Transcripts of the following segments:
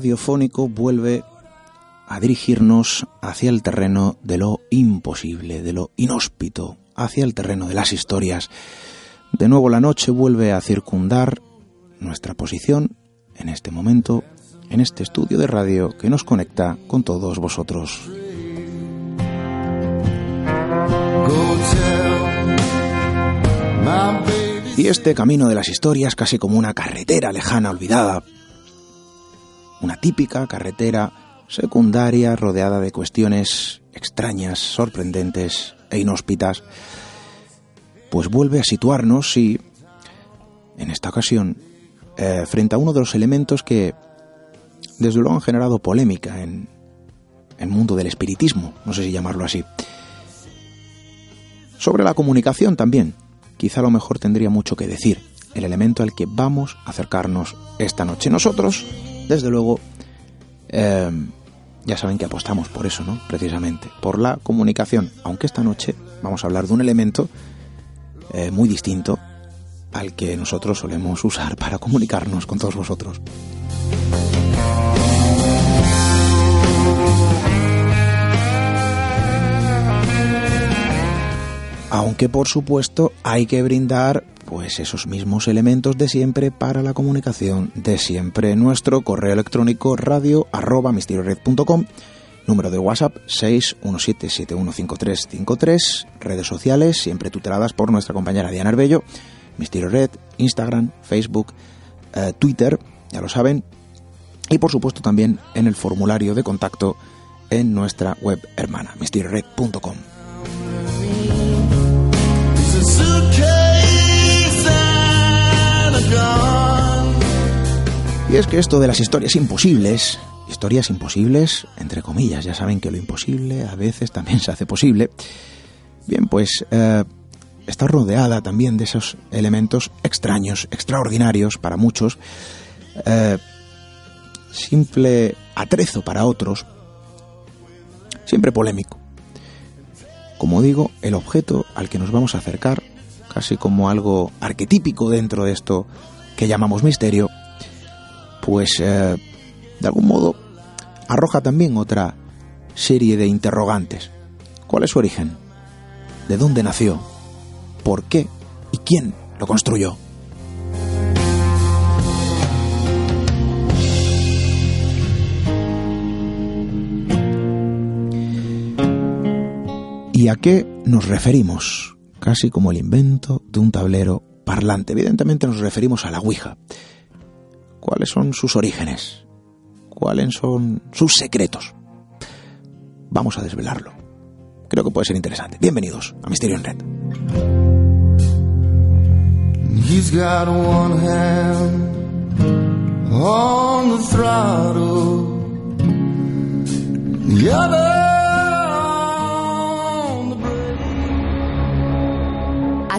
radiofónico vuelve a dirigirnos hacia el terreno de lo imposible, de lo inhóspito, hacia el terreno de las historias. De nuevo la noche vuelve a circundar nuestra posición en este momento, en este estudio de radio que nos conecta con todos vosotros. Y este camino de las historias casi como una carretera lejana, olvidada. Una típica carretera secundaria rodeada de cuestiones extrañas, sorprendentes e inhóspitas. Pues vuelve a situarnos y, en esta ocasión, eh, frente a uno de los elementos que desde luego han generado polémica en el mundo del espiritismo, no sé si llamarlo así. Sobre la comunicación también, quizá a lo mejor tendría mucho que decir, el elemento al que vamos a acercarnos esta noche. Nosotros, desde luego, eh, ya saben que apostamos por eso, ¿no? Precisamente, por la comunicación, aunque esta noche vamos a hablar de un elemento eh, muy distinto al que nosotros solemos usar para comunicarnos con todos vosotros. Aunque por supuesto hay que brindar pues esos mismos elementos de siempre para la comunicación de siempre. Nuestro correo electrónico radio arroba misteriored.com, número de WhatsApp 617715353, redes sociales siempre tuteladas por nuestra compañera Diana Arbello, Misterio Red, Instagram, Facebook, eh, Twitter, ya lo saben, y por supuesto también en el formulario de contacto en nuestra web hermana, misteriored.com. Y es que esto de las historias imposibles, historias imposibles, entre comillas, ya saben que lo imposible a veces también se hace posible, bien, pues eh, está rodeada también de esos elementos extraños, extraordinarios para muchos, eh, simple atrezo para otros, siempre polémico. Como digo, el objeto al que nos vamos a acercar, casi como algo arquetípico dentro de esto que llamamos misterio, pues eh, de algún modo arroja también otra serie de interrogantes. ¿Cuál es su origen? ¿De dónde nació? ¿Por qué? ¿Y quién lo construyó? ¿Y a qué nos referimos? Casi como el invento de un tablero parlante. Evidentemente nos referimos a la Ouija. ¿Cuáles son sus orígenes? ¿Cuáles son sus secretos? Vamos a desvelarlo. Creo que puede ser interesante. Bienvenidos a Misterio en Red. He's got one hand on the throttle,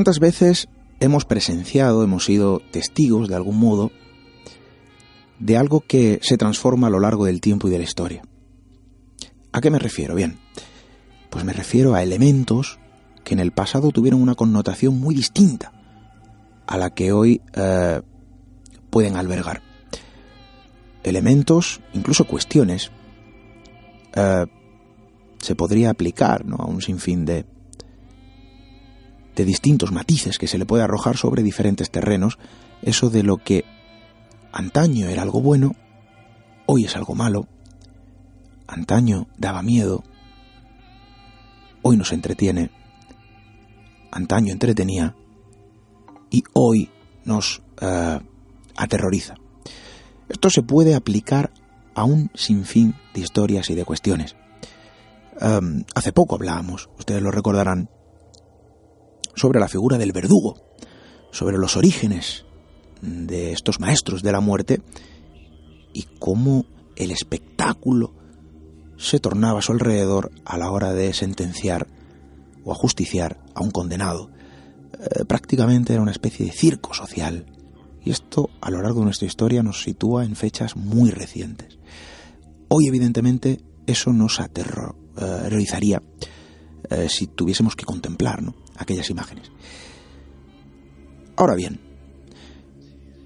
¿Cuántas veces hemos presenciado, hemos sido testigos de algún modo de algo que se transforma a lo largo del tiempo y de la historia? ¿A qué me refiero? Bien, pues me refiero a elementos que en el pasado tuvieron una connotación muy distinta a la que hoy eh, pueden albergar. Elementos, incluso cuestiones, eh, se podría aplicar ¿no? a un sinfín de, de distintos matices que se le puede arrojar sobre diferentes terrenos, eso de lo que antaño era algo bueno, hoy es algo malo, antaño daba miedo, hoy nos entretiene, antaño entretenía y hoy nos eh, aterroriza. Esto se puede aplicar a un sinfín de historias y de cuestiones. Um, hace poco hablábamos, ustedes lo recordarán, sobre la figura del verdugo, sobre los orígenes de estos maestros de la muerte y cómo el espectáculo se tornaba a su alrededor a la hora de sentenciar o ajusticiar a un condenado. Eh, prácticamente era una especie de circo social. Y esto a lo largo de nuestra historia nos sitúa en fechas muy recientes. Hoy evidentemente eso nos aterrorizaría eh, si tuviésemos que contemplar ¿no? Aquellas imágenes. Ahora bien,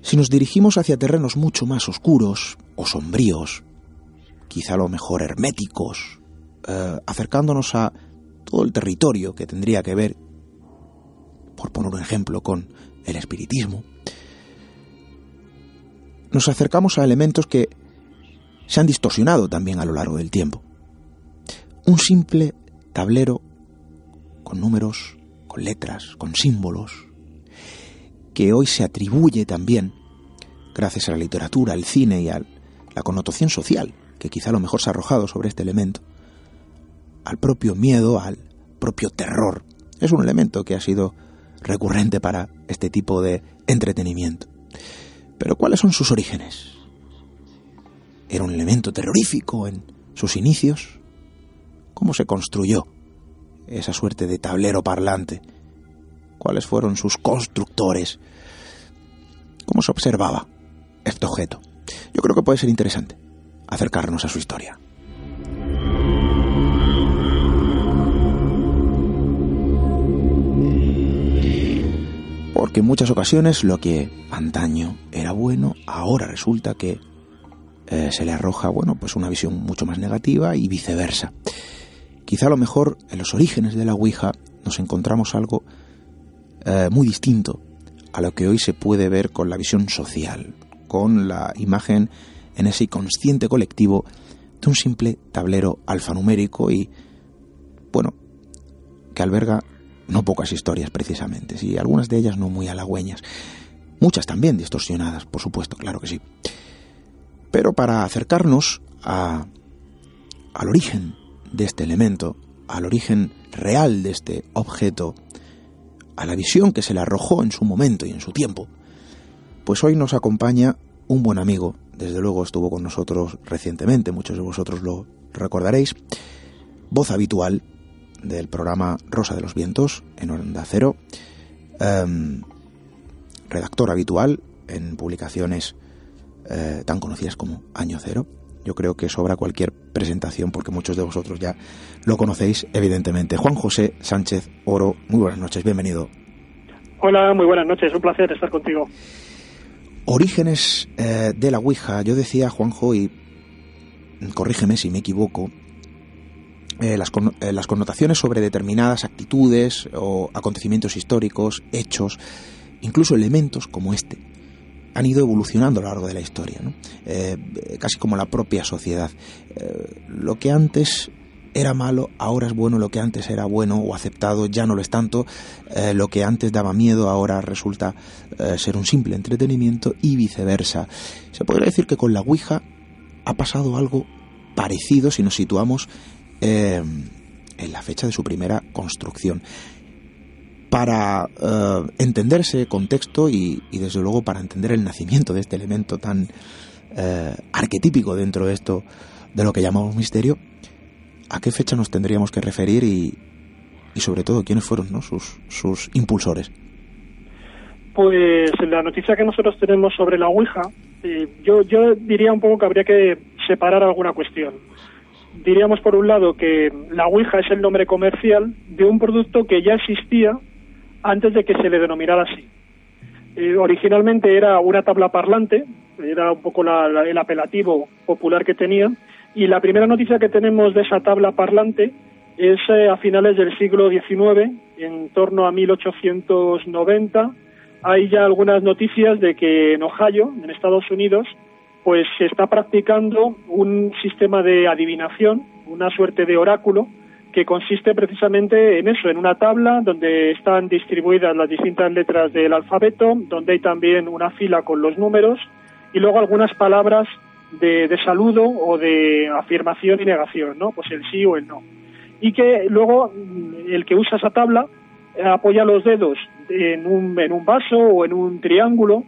si nos dirigimos hacia terrenos mucho más oscuros o sombríos, quizá a lo mejor herméticos, eh, acercándonos a todo el territorio que tendría que ver, por poner un ejemplo, con el espiritismo, nos acercamos a elementos que se han distorsionado también a lo largo del tiempo. Un simple tablero con números, con letras, con símbolos, que hoy se atribuye también, gracias a la literatura, al cine y a la connotación social, que quizá a lo mejor se ha arrojado sobre este elemento, al propio miedo, al propio terror. Es un elemento que ha sido recurrente para este tipo de entretenimiento. Pero ¿cuáles son sus orígenes? ¿Era un elemento terrorífico en sus inicios? ¿Cómo se construyó esa suerte de tablero parlante? ¿Cuáles fueron sus constructores? ¿Cómo se observaba este objeto? Yo creo que puede ser interesante acercarnos a su historia. Porque en muchas ocasiones lo que antaño era bueno, ahora resulta que eh, se le arroja, bueno, pues una visión mucho más negativa y viceversa. Quizá a lo mejor en los orígenes de la Ouija nos encontramos algo eh, muy distinto a lo que hoy se puede ver con la visión social, con la imagen en ese inconsciente colectivo de un simple tablero alfanumérico y, bueno, que alberga no pocas historias precisamente, y algunas de ellas no muy halagüeñas, muchas también distorsionadas, por supuesto, claro que sí. Pero para acercarnos a, al origen de este elemento, al origen real de este objeto, a la visión que se le arrojó en su momento y en su tiempo, pues hoy nos acompaña un buen amigo, desde luego estuvo con nosotros recientemente, muchos de vosotros lo recordaréis, voz habitual del programa Rosa de los Vientos en Onda Cero, em, redactor habitual en publicaciones eh, tan conocidas como Año Cero. Yo creo que sobra cualquier presentación porque muchos de vosotros ya lo conocéis, evidentemente. Juan José Sánchez Oro, muy buenas noches, bienvenido. Hola, muy buenas noches, un placer estar contigo. orígenes eh, de la Ouija, yo decía, Juanjo, y corrígeme si me equivoco, eh, las, con- eh, las connotaciones sobre determinadas actitudes o acontecimientos históricos, hechos, incluso elementos como este, han ido evolucionando a lo largo de la historia. Eh, casi como la propia sociedad. Eh, lo que antes era malo, ahora es bueno, lo que antes era bueno o aceptado, ya no lo es tanto, Eh, lo que antes daba miedo, ahora resulta ser un simple entretenimiento y viceversa. Se podría decir que con la Ouija ha pasado algo parecido si nos situamos en la fecha de su primera construcción. Para eh, entender ese contexto y, desde luego para entender el nacimiento de este elemento tan eh, arquetípico dentro de esto de lo que llamamos misterio, ¿a qué fecha nos tendríamos que referir y, y sobre todo quiénes fueron ¿no? sus, sus impulsores? Pues la noticia que nosotros tenemos sobre la Ouija, eh, yo, yo diría un poco que habría que separar alguna cuestión. Diríamos por un lado que la Ouija es el nombre comercial de un producto que ya existía antes de que se le denominara así. Eh, originalmente era una tabla parlante, era un poco la- el apelativo popular que tenía, y la primera noticia que tenemos de esa tabla parlante es eh, a finales del siglo XIX, en torno a 1890. Hay ya algunas noticias de que en Ohio, en Estados Unidos, pues se está practicando un sistema de adivinación, una suerte de oráculo, que consiste precisamente en eso, en una tabla donde están distribuidas las distintas letras del alfabeto, donde hay también una fila con los números y luego algunas palabras de, saludo o de afirmación y negación, ¿no? Pues el sí o el no. Y que luego mm, el que usa esa tabla eh, apoya los dedos en un, en un vaso o en un triángulo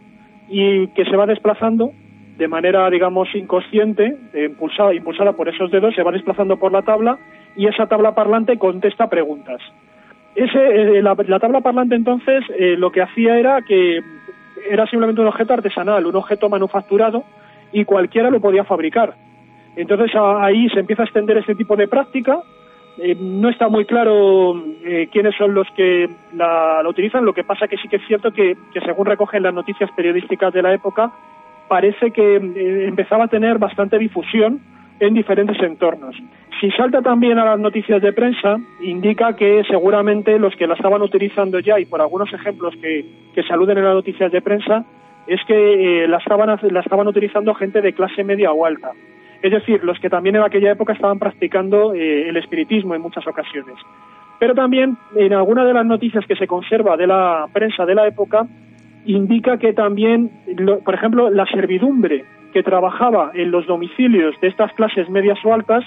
y que se va desplazando de manera, digamos, inconsciente, eh, impulsada, impulsada por esos dedos, se va desplazando por la tabla y esa tabla parlante contesta preguntas. Ese, eh, la, la tabla parlante entonces eh, lo que hacía era que era simplemente un objeto artesanal, un objeto manufacturado y cualquiera lo podía fabricar. Entonces a- ahí se empieza a extender este tipo de práctica. Eh, no está muy claro eh, quiénes son los que la, la utilizan. Lo que pasa que sí que es cierto que, que según recogen las noticias periodísticas de la época, parece que eh, empezaba a tener bastante difusión en diferentes entornos. Si salta también a las noticias de prensa, indica que seguramente los que la estaban utilizando ya, y por algunos ejemplos que, que se en las noticias de prensa, es que eh, la, estaban, la estaban utilizando gente de clase media o alta. Es decir, los que también en aquella época estaban practicando eh, el espiritismo en muchas ocasiones. Pero también en alguna de las noticias que se conserva de la prensa de la época, indica que también, lo- por ejemplo, la servidumbre que trabajaba en los domicilios de estas clases medias o altas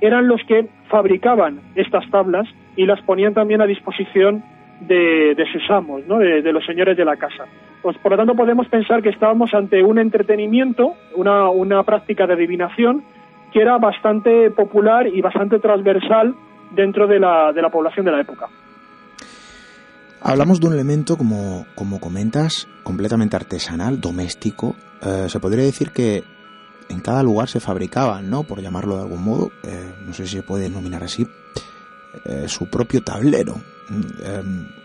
eran los que fabricaban estas tablas y las ponían también a disposición de, sus amos, ¿no? de, de los señores de la casa. Pues, por lo tanto, podemos pensar que estábamos ante un entretenimiento, una, una práctica de adivinación que era bastante popular y bastante transversal dentro de la, de la población de la época. Hablamos de un elemento, como, como comentas, completamente artesanal, doméstico. Eh, se podría decir que en cada lugar se fabricaban, ¿no? Por llamarlo de algún modo, eh, no sé si se puede denominar así, eh, su propio tablero.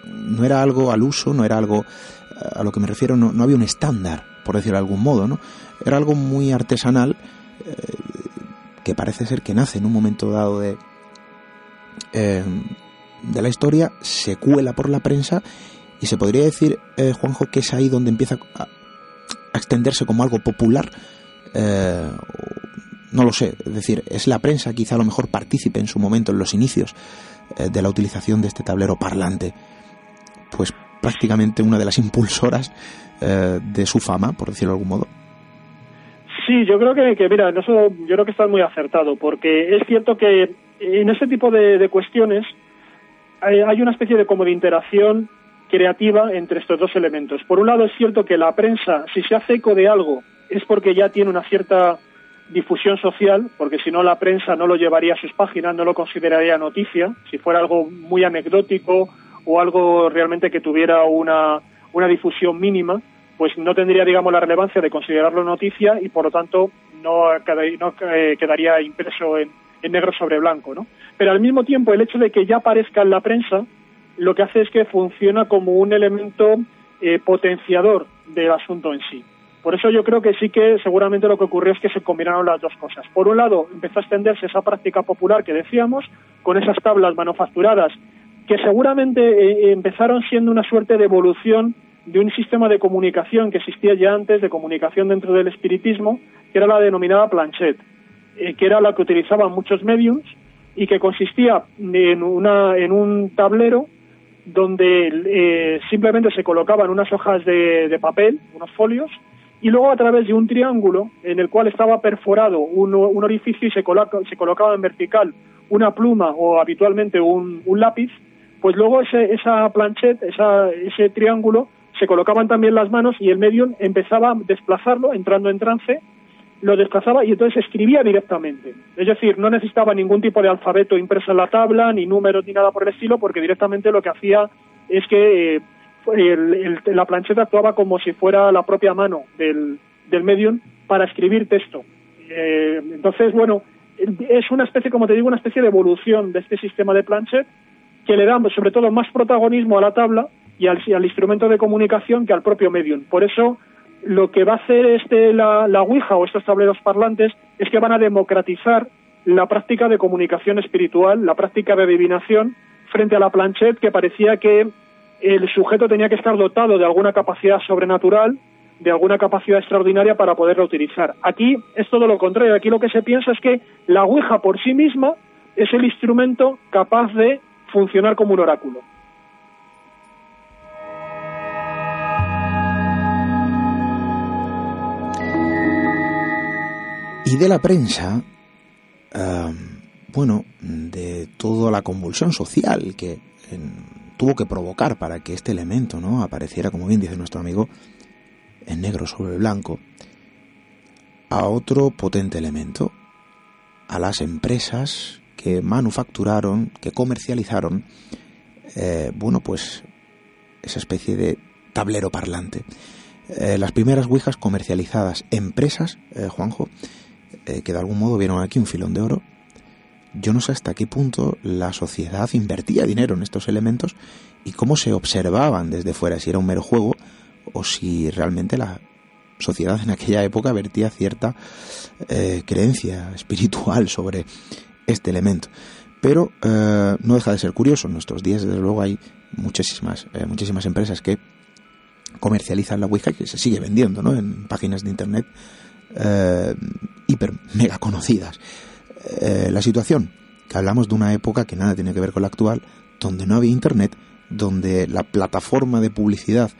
No era algo al uso, no era algo a lo que me refiero, no, no había un estándar, por decirlo de algún modo, ¿no? Era algo muy artesanal que parece ser que nace en un momento dado de, de la historia, se cuela por la prensa y se podría decir, eh, Juanjo, que es ahí donde empieza a, extenderse como algo popular. Eh, no lo sé, es decir, es la prensa quizá a lo mejor partícipe en su momento, en los inicios eh, de la utilización de este tablero parlante, pues prácticamente una de las impulsoras eh, de su fama, por decirlo de algún modo. Sí, yo creo que, que, mira, en eso yo creo que estás muy acertado, porque es cierto que en este tipo de cuestiones hay, hay una especie de como de interacción creativa entre estos dos elementos. Por un lado es cierto que la prensa, si se hace eco de algo, es porque ya tiene una cierta difusión social, porque si no la prensa no lo llevaría a sus páginas, no lo consideraría noticia, si fuera algo muy anecdótico o algo realmente que tuviera una, una difusión mínima, pues no tendría, digamos, la relevancia de considerarlo noticia y, por lo tanto, no, no eh, quedaría impreso en, en, negro sobre blanco, ¿no? Pero al mismo tiempo, el hecho de que ya aparezca en la prensa, lo que hace es que funciona como un elemento eh, potenciador del asunto en sí. Por eso yo creo que sí que seguramente lo que ocurrió es que se combinaron las dos cosas. Por un lado, empezó a extenderse esa práctica popular que decíamos, con esas tablas manufacturadas, que seguramente eh, empezaron siendo una suerte de evolución de un sistema de comunicación que existía ya antes, de comunicación dentro del espiritismo, que era la denominada planchette, eh, que era la que utilizaban muchos mediums y que consistía en, una, en un tablero donde eh, simplemente se colocaban unas hojas de, papel, unos folios, y luego a través de un triángulo en el cual estaba perforado un, orificio y se, se colocaba en vertical una pluma o habitualmente un, lápiz, pues luego ese, esa planchette, esa, ese triángulo, se colocaban también las manos y el medium empezaba a desplazarlo, entrando en trance, lo desplazaba y entonces escribía directamente. Es decir, no necesitaba ningún tipo de alfabeto impreso en la tabla, ni números, ni nada por el estilo, porque directamente lo que hacía es que eh, la plancheta actuaba como si fuera la propia mano del, medium para escribir texto. Eh, entonces, bueno, es una especie, como te digo, una especie de evolución de este sistema de planchet que le da sobre todo más protagonismo a la tabla y al instrumento de comunicación que al propio medium. Por eso lo que va a hacer este, la, la Ouija o estos tableros parlantes es que van a democratizar la práctica de comunicación espiritual, la práctica de adivinación, frente a la planchette que parecía que el sujeto tenía que estar dotado de alguna capacidad sobrenatural, de alguna capacidad extraordinaria para poderla utilizar. Aquí es todo lo contrario. Aquí lo que se piensa es que la Ouija por sí misma es el instrumento capaz de funcionar como un oráculo. Y de la prensa, bueno, de toda la convulsión social que tuvo que provocar para que este elemento no apareciera, como bien dice nuestro amigo, en negro sobre blanco, a otro potente elemento, a las empresas que manufacturaron, que comercializaron, eh, bueno, pues esa especie de tablero parlante. Eh, las primeras Ouijas comercializadas, empresas, eh, Juanjo, eh, que de algún modo vieron aquí un filón de oro, yo no sé hasta qué punto la sociedad invertía dinero en estos elementos y cómo se observaban desde fuera, si era un mero juego o si realmente la sociedad en aquella época vertía cierta eh, creencia espiritual sobre este elemento. Pero eh, no deja de ser curioso, en nuestros días desde luego hay muchísimas, muchísimas empresas que comercializan la Ouija y que se sigue vendiendo ¿no? en páginas de internet eh, hiper mega conocidas. Eh, la situación, que hablamos de una época que nada tiene que ver con la actual, donde no había internet, donde la plataforma de publicidad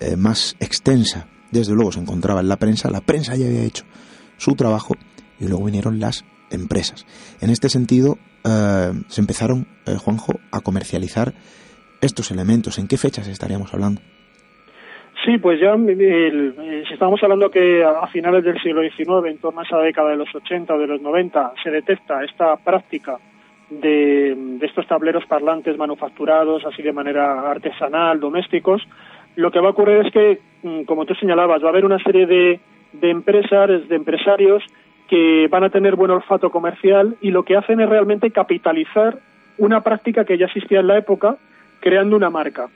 eh, más extensa, desde luego, se encontraba en la prensa, la prensa ya había hecho su trabajo y luego vinieron las empresas. En este sentido, se empezaron, Juanjo, a comercializar estos elementos. ¿En qué fechas estaríamos hablando? Sí, pues ya eh, si estamos hablando que a, finales del siglo XIX, en torno a esa década de los 80 o de los 90, se detecta esta práctica de, estos tableros parlantes manufacturados así de manera artesanal, domésticos, lo que va a ocurrir es que, mm, como tú señalabas, va a haber una serie de, de empresas, de empresarios que van a tener buen olfato comercial y lo que hacen es realmente capitalizar una práctica que ya existía en la época, creando una marca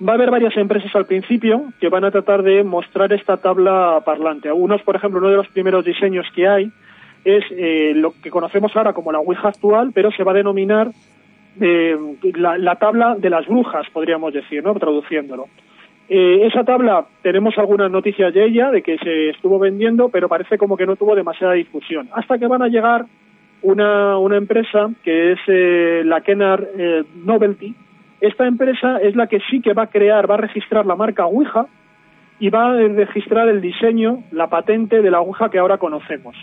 va a haber varias empresas al principio que van a tratar de mostrar esta tabla parlante. Algunos, por ejemplo, uno de los primeros diseños que hay es eh, lo que conocemos ahora como la Ouija actual, pero se va a denominar eh, la, tabla de las brujas, podríamos decir, ¿no? traduciéndolo. Eh, esa tabla, tenemos algunas noticias de ella, de que se estuvo vendiendo, pero parece como que no tuvo demasiada difusión. Hasta que van a llegar una, empresa que es la Kennar Novelty, esta empresa es la que sí que va a crear, va a registrar la marca Ouija y va a registrar el diseño, la patente de la Ouija que ahora conocemos.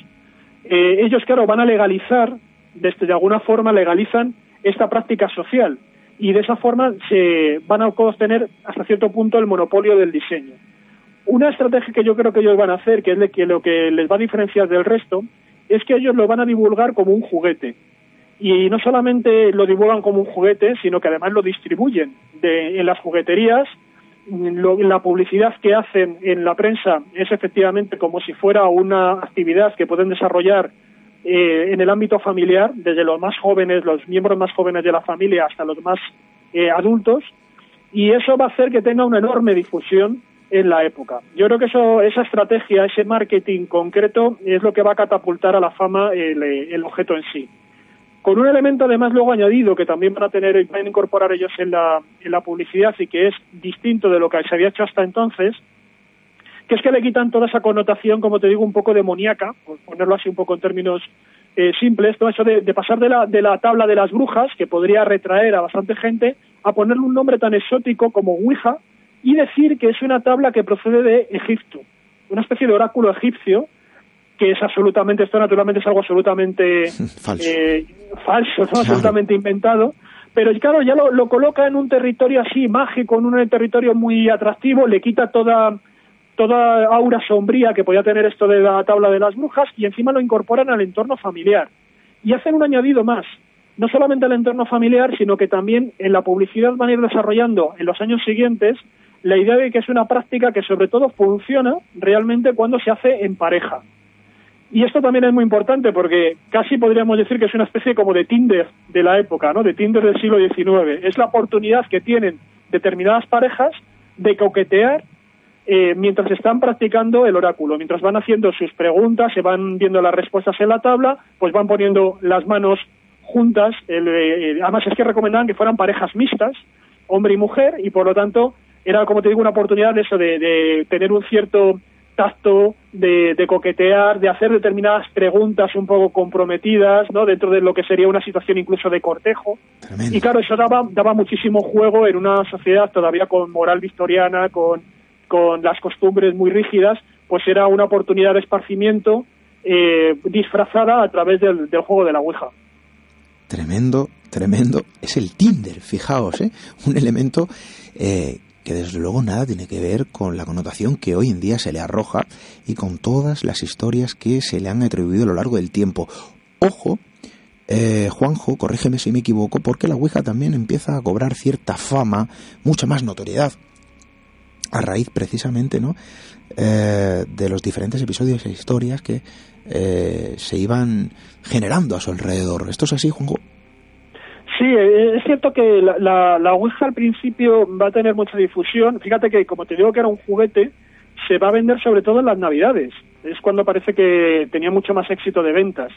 Eh, ellos, claro, van a legalizar, desde de alguna forma legalizan esta práctica social y de esa forma se van a obtener hasta cierto punto el monopolio del diseño. Una estrategia que yo creo que ellos van a hacer, que es lo que les va a diferenciar del resto, es que ellos lo van a divulgar como un juguete y no solamente lo divulgan como un juguete, sino que además lo distribuyen en las jugueterías. la publicidad que hacen en la prensa es efectivamente como si fuera una actividad que pueden desarrollar eh, en el ámbito familiar, desde los más jóvenes, los miembros más jóvenes de la familia, hasta los más eh, adultos, y eso va a hacer que tenga una enorme difusión en la época. Yo creo que eso, esa estrategia, ese marketing concreto es lo que va a catapultar a la fama el, el objeto en sí. Con un elemento además luego añadido que también van a tener y van a incorporar ellos en la, en la publicidad y que es distinto de lo que se había hecho hasta entonces, que es que le quitan toda esa connotación, como te digo, un poco demoníaca, por ponerlo así un poco en términos eh, simples, todo eso de, de, pasar de la, de la tabla de las brujas, que podría retraer a bastante gente, a ponerle un nombre tan exótico como Ouija y decir que es una tabla que procede de Egipto, una especie de oráculo egipcio, que es absolutamente, esto naturalmente es algo absolutamente falso, eh, falso ¿no? claro. absolutamente inventado, pero claro, ya lo, lo, coloca en un territorio así mágico, en un territorio muy atractivo, le quita toda toda aura sombría que podía tener esto de la tabla de las brujas y encima lo incorporan al entorno familiar. Y hacen un añadido más, no solamente al entorno familiar, sino que también en la publicidad van a ir desarrollando en los años siguientes la idea de que es una práctica que sobre todo funciona realmente cuando se hace en pareja. Y esto también es muy importante porque casi podríamos decir que es una especie como de Tinder de la época, ¿no? De Tinder del siglo XIX. Es la oportunidad que tienen determinadas parejas de coquetear eh, mientras están practicando el oráculo, mientras van haciendo sus preguntas, se van viendo las respuestas en la tabla, pues van poniendo las manos juntas. El, eh, además es que recomendaban que fueran parejas mixtas, hombre y mujer, y por lo tanto era, como te digo, una oportunidad de eso, de, de tener un cierto tacto, de, de, coquetear, de hacer determinadas preguntas un poco comprometidas, ¿no? Dentro de lo que sería una situación incluso de cortejo. Tremendo. Y claro, eso daba, daba muchísimo juego en una sociedad todavía con moral victoriana, con, con las costumbres muy rígidas, pues era una oportunidad de esparcimiento eh, disfrazada a través del, del juego de la Ouija. Tremendo, tremendo. Es el Tinder, fijaos, ¿eh? Un elemento eh, que desde luego nada tiene que ver con la connotación que hoy en día se le arroja y con todas las historias que se le han atribuido a lo largo del tiempo. Ojo, eh, Juanjo, corrígeme si me equivoco, porque la Ouija también empieza a cobrar cierta fama, mucha más notoriedad, a raíz precisamente ¿no? Eh, de los diferentes episodios e historias que eh, se iban generando a su alrededor. ¿Esto es así, Juanjo? Sí, eh, es cierto que la, la, la Ouija al principio va a tener mucha difusión. Fíjate que, como te digo que era un juguete, se va a vender sobre todo en las Navidades. Es cuando parece que tenía mucho más éxito de ventas.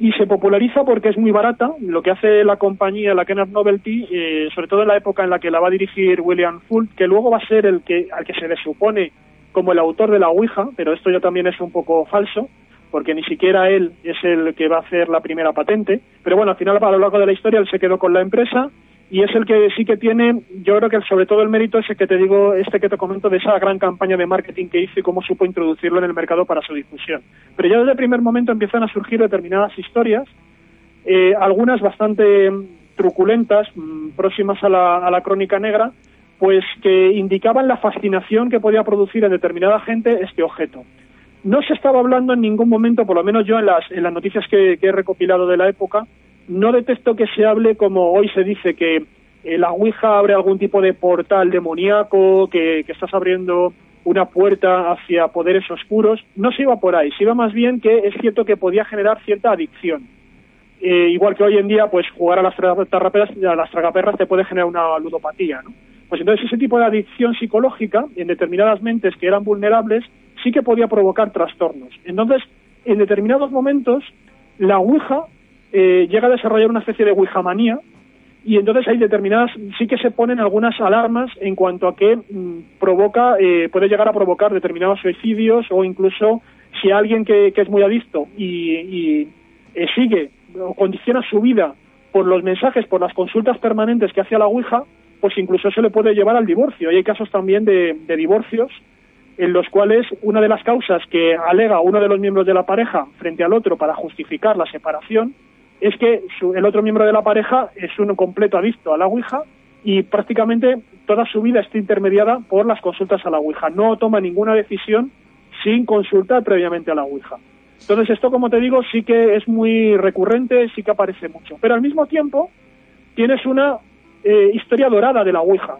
Y se populariza porque es muy barata. Lo que hace la compañía, la Kenneth Novelty, eh, sobre todo en la época en la que la va a dirigir William Fult, que luego va a ser el que al que se le supone como el autor de la Ouija, pero esto ya también es un poco falso porque ni siquiera él es el que va a hacer la primera patente. Pero bueno, al final, a lo largo de la historia, él se quedó con la empresa y es el que sí que tiene, yo creo que sobre todo el mérito es el que te digo, este que te comento de esa gran campaña de marketing que hizo y cómo supo introducirlo en el mercado para su difusión. Pero ya desde el primer momento empiezan a surgir determinadas historias, eh, algunas bastante truculentas, mmm, próximas a la, a la crónica negra, pues que indicaban la fascinación que podía producir en determinada gente este objeto. No se estaba hablando en ningún momento, por lo menos yo en las, en las noticias que, he recopilado de la época, no detecto que se hable como hoy se dice que eh, la Ouija abre algún tipo de portal demoníaco, que, que, estás abriendo una puerta hacia poderes oscuros. No se iba por ahí, se iba más bien que es cierto que podía generar cierta adicción. Eh, igual que hoy en día, pues jugar a las, tragaperras, a las tragaperras te puede generar una ludopatía, ¿no? Pues entonces ese tipo de adicción psicológica en determinadas mentes que eran vulnerables sí que podía provocar trastornos. Entonces, en determinados momentos, la Ouija eh, llega a desarrollar una especie de Ouijamanía y entonces hay determinadas, sí que se ponen algunas alarmas en cuanto a que mmm, provoca, eh, puede llegar a provocar determinados suicidios o incluso si alguien que, que es muy adicto y, y eh, sigue o condiciona su vida por los mensajes, por las consultas permanentes que hace a la Ouija, pues incluso se le puede llevar al divorcio. Y hay casos también de, de divorcios en los cuales una de las causas que alega uno de los miembros de la pareja frente al otro para justificar la separación es que su, el otro miembro de la pareja es un completo adicto a la Ouija y prácticamente toda su vida está intermediada por las consultas a la Ouija. No toma ninguna decisión sin consultar previamente a la Ouija. Entonces esto, como te digo, sí que es muy recurrente, sí que aparece mucho. Pero al mismo tiempo tienes una eh, historia dorada de la Ouija.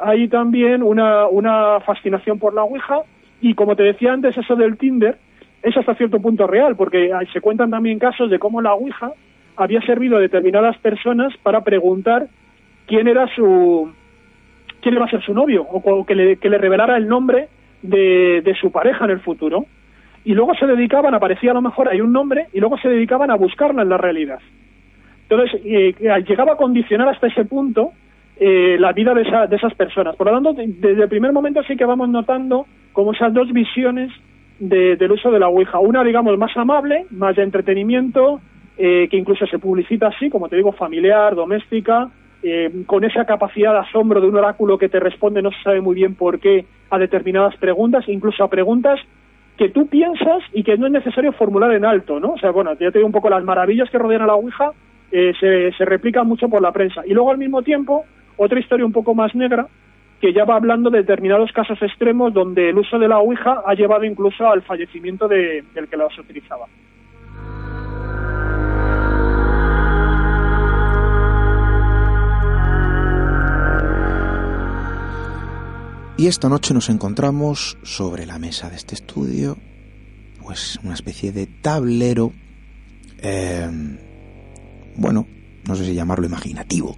Hay también una, una fascinación por la Ouija y como te decía antes, eso del Tinder es hasta cierto punto real, porque se cuentan también casos de cómo la Ouija había servido a determinadas personas para preguntar quién era su quién iba a ser su novio o que le, que le revelara el nombre de, de su pareja en el futuro y luego se dedicaban, aparecía a lo mejor hay un nombre y luego se dedicaban a buscarla en la realidad. Entonces, eh, llegaba a condicionar hasta ese punto eh, la vida de, esa- de esas personas. Por lo tanto, de- desde el primer momento sí que vamos notando como esas dos visiones de- del uso de la Ouija. Una, digamos, más amable, más de entretenimiento, eh, que incluso se publicita así, como te digo, familiar, doméstica, eh, con esa capacidad de asombro de un oráculo que te responde, no se sabe muy bien por qué, a determinadas preguntas, incluso a preguntas que tú piensas y que no es necesario formular en alto, ¿no? O sea, bueno, ya te digo un poco las maravillas que rodean a la Ouija eh, se, se replican mucho por la prensa. Y luego al mismo tiempo, otra historia un poco más negra, que ya va hablando de determinados casos extremos donde el uso de la Ouija ha llevado incluso al fallecimiento de- del que las utilizaba. Y esta noche nos encontramos sobre la mesa de este estudio, pues una especie de tablero, eh, bueno, no sé si llamarlo imaginativo,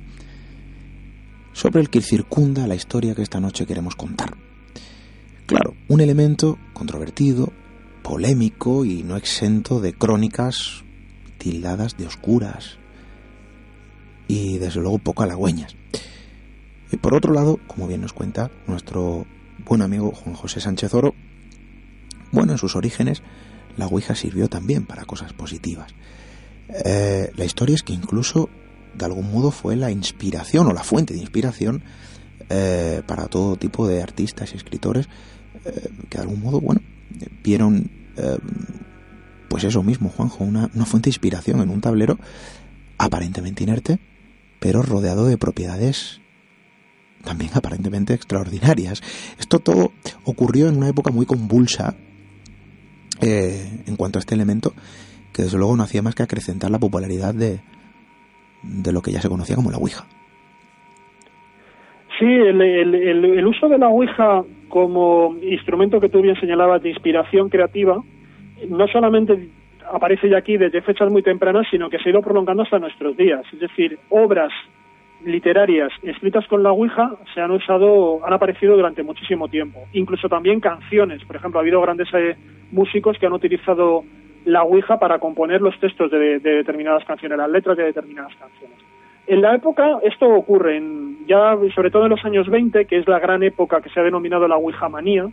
sobre el que circunda la historia que esta noche queremos contar. Claro, un elemento controvertido, polémico y no exento de crónicas tildadas de oscuras y desde luego poco halagüeñas. Y por otro lado, como bien nos cuenta nuestro buen amigo Juan José Sánchez Oro, bueno, en sus orígenes la Ouija sirvió también para cosas positivas. Eh, la historia es que incluso de algún modo fue la inspiración o la fuente de inspiración eh, para todo tipo de artistas y escritores eh, que de algún modo, bueno, vieron eh, pues eso mismo, Juanjo, una, una fuente de inspiración en un tablero aparentemente inerte, pero rodeado de propiedades también aparentemente extraordinarias. Esto todo ocurrió en una época muy convulsa en cuanto a este elemento, que desde luego no hacía más que acrecentar la popularidad de, de lo que ya se conocía como la Ouija. Sí, el, el- el- uso de la Ouija como instrumento que tú bien señalabas de inspiración creativa, no solamente aparece ya aquí desde fechas muy tempranas, sino que se ha ido prolongando hasta nuestros días. Es decir, obras literarias escritas con la Ouija se han usado, han aparecido durante muchísimo tiempo. Incluso también canciones. Por ejemplo, ha habido grandes eh, músicos que han utilizado la Ouija para componer los textos de, de determinadas canciones, las letras de determinadas canciones. En la época, esto ocurre, en, ya sobre todo en los años 20, que es la gran época que se ha denominado la Ouija manía,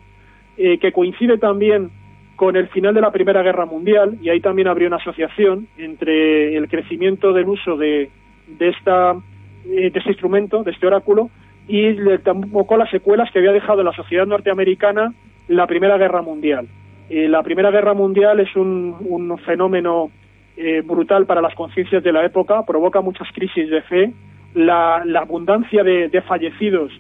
eh, que coincide también con el final de la Primera Guerra Mundial, y ahí también habría una asociación entre el crecimiento del uso de, de, esta, eh, de este instrumento, de este oráculo, y tampoco las secuelas que había dejado la sociedad norteamericana la Primera Guerra Mundial. Eh, la Primera Guerra Mundial es un, fenómeno eh, brutal para las conciencias de la época, provoca muchas crisis de fe, la, abundancia de, fallecidos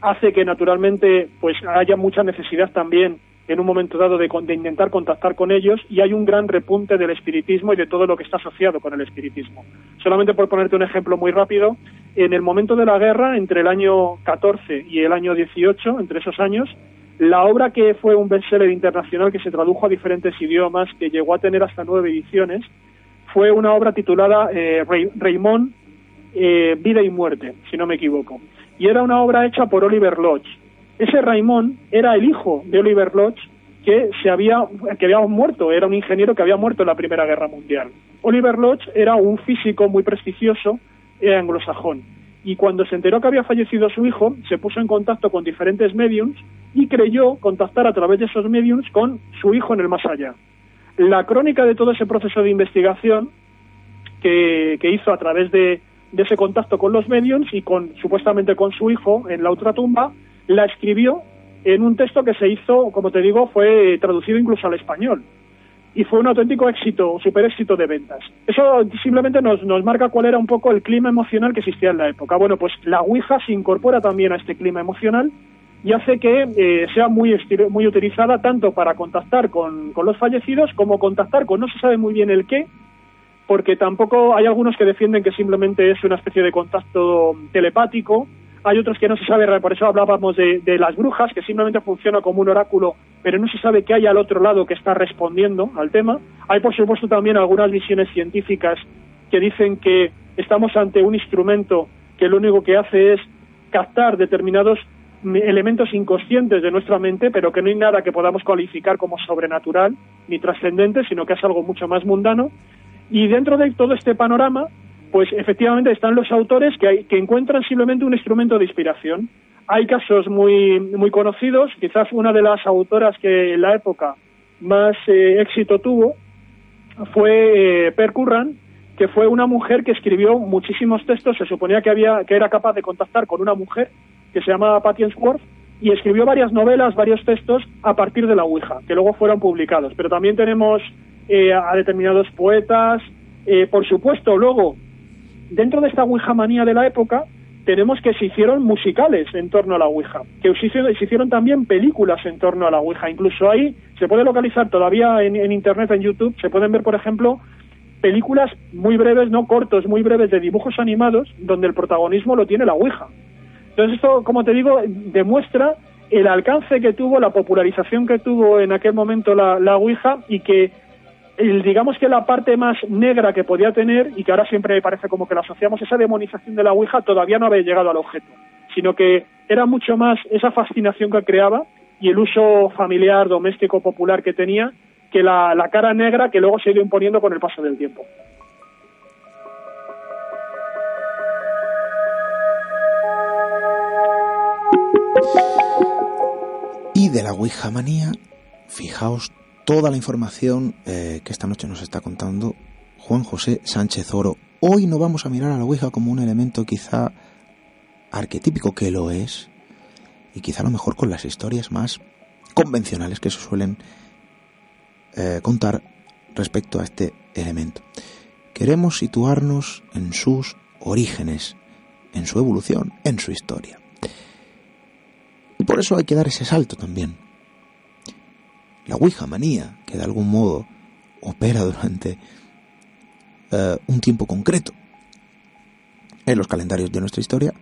hace que naturalmente pues haya mucha necesidad también en un momento dado de, de intentar contactar con ellos y hay un gran repunte del espiritismo y de todo lo que está asociado con el espiritismo. Solamente por ponerte un ejemplo muy rápido, en el momento de la guerra, entre el año 14 y el año 18, entre esos años, la obra que fue un bestseller internacional que se tradujo a diferentes idiomas, que llegó a tener hasta nueve ediciones, fue una obra titulada eh, Raymond, eh, Vida y Muerte, si no me equivoco. Y era una obra hecha por Oliver Lodge. Ese Raymond era el hijo de Oliver Lodge que se había que había muerto, era un ingeniero que había muerto en la Primera Guerra Mundial. Oliver Lodge era un físico muy prestigioso eh, anglosajón y cuando se enteró que había fallecido su hijo, se puso en contacto con diferentes mediums y creyó contactar a través de esos mediums con su hijo en el más allá. La crónica de todo ese proceso de investigación que, hizo a través de, de ese contacto con los mediums y con supuestamente con su hijo en la otra tumba, la escribió en un texto que se hizo, como te digo, fue traducido incluso al español. Y fue un auténtico éxito, super éxito de ventas. Eso simplemente nos, nos marca cuál era un poco el clima emocional que existía en la época. Bueno, pues la Ouija se incorpora también a este clima emocional y hace que eh, sea muy, muy utilizada tanto para contactar con, con los fallecidos como contactar con no se sabe muy bien el qué, porque tampoco hay algunos que defienden que simplemente es una especie de contacto telepático, hay otros que no se sabe, por eso hablábamos de, de las brujas, que simplemente funciona como un oráculo, pero no se sabe qué hay al otro lado que está respondiendo al tema. Hay, por supuesto, también algunas visiones científicas que dicen que estamos ante un instrumento que lo único que hace es captar determinados elementos inconscientes de nuestra mente, pero que no hay nada que podamos cualificar como sobrenatural ni trascendente, sino que es algo mucho más mundano. Y dentro de todo este panorama, pues efectivamente están los autores que, hay, que encuentran simplemente un instrumento de inspiración. Hay casos muy, muy conocidos, quizás una de las autoras que en la época más eh, éxito tuvo fue eh, Per Curran, que fue una mujer que escribió muchísimos textos, se suponía que, había, que era capaz de contactar con una mujer que se llamaba Patty Worth, y escribió varias novelas, varios textos a partir de la Ouija, que luego fueron publicados. Pero también tenemos eh, a determinados poetas, por supuesto, luego dentro de esta Ouija manía de la época, tenemos que se hicieron musicales en torno a la Ouija, que se hicieron, también películas en torno a la Ouija. Incluso ahí se puede localizar todavía en, Internet, en YouTube, se pueden ver, por ejemplo, películas muy breves, no cortos, muy breves de dibujos animados, donde el protagonismo lo tiene la Ouija. Entonces esto, como te digo, demuestra el alcance que tuvo, la popularización que tuvo en aquel momento la, la Ouija y que digamos que la parte más negra que podía tener, y que ahora siempre parece como que la asociamos, esa demonización de la Ouija todavía no había llegado al objeto, sino que era mucho más esa fascinación que creaba y el uso familiar, doméstico, popular que tenía, que la, la cara negra que luego se ha ido imponiendo con el paso del tiempo. Y de la Ouija manía, fijaos toda la información eh, que esta noche nos está contando Juan José Sánchez Oro. Hoy no vamos a mirar a la Ouija como un elemento quizá arquetípico, que lo es, y quizá a lo mejor con las historias más convencionales que se suelen eh, contar respecto a este elemento. Queremos situarnos en sus orígenes, en su evolución, en su historia. Y por eso hay que dar ese salto también la Ouija manía, que de algún modo opera durante eh, un tiempo concreto en los calendarios de nuestra historia,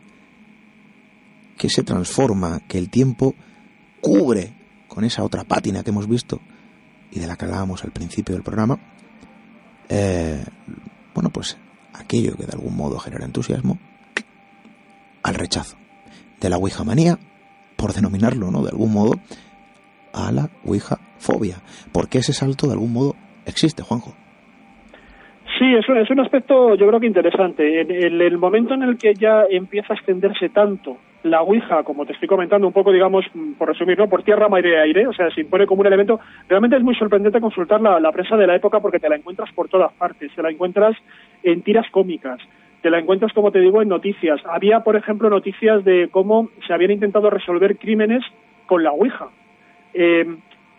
que se transforma, que el tiempo cubre con esa otra pátina que hemos visto y de la que hablábamos al principio del programa, eh, bueno, pues aquello que de algún modo genera entusiasmo, al rechazo de la Ouija manía, por denominarlo, ¿no? De algún modo, a la Ouija fobia. Porque ese salto de algún modo existe, Juanjo. Sí, es un, es un aspecto yo creo que interesante. En, el momento en el que ya empieza a extenderse tanto la Ouija, como te estoy comentando un poco, digamos, por resumir, ¿no? por tierra, aire aire, o sea, se impone como un elemento, realmente es muy sorprendente consultar la, la prensa de la época porque te la encuentras por todas partes, te la encuentras en tiras cómicas, te la encuentras, como te digo, en noticias. Había, por ejemplo, noticias de cómo se habían intentado resolver crímenes con la Ouija. Eh,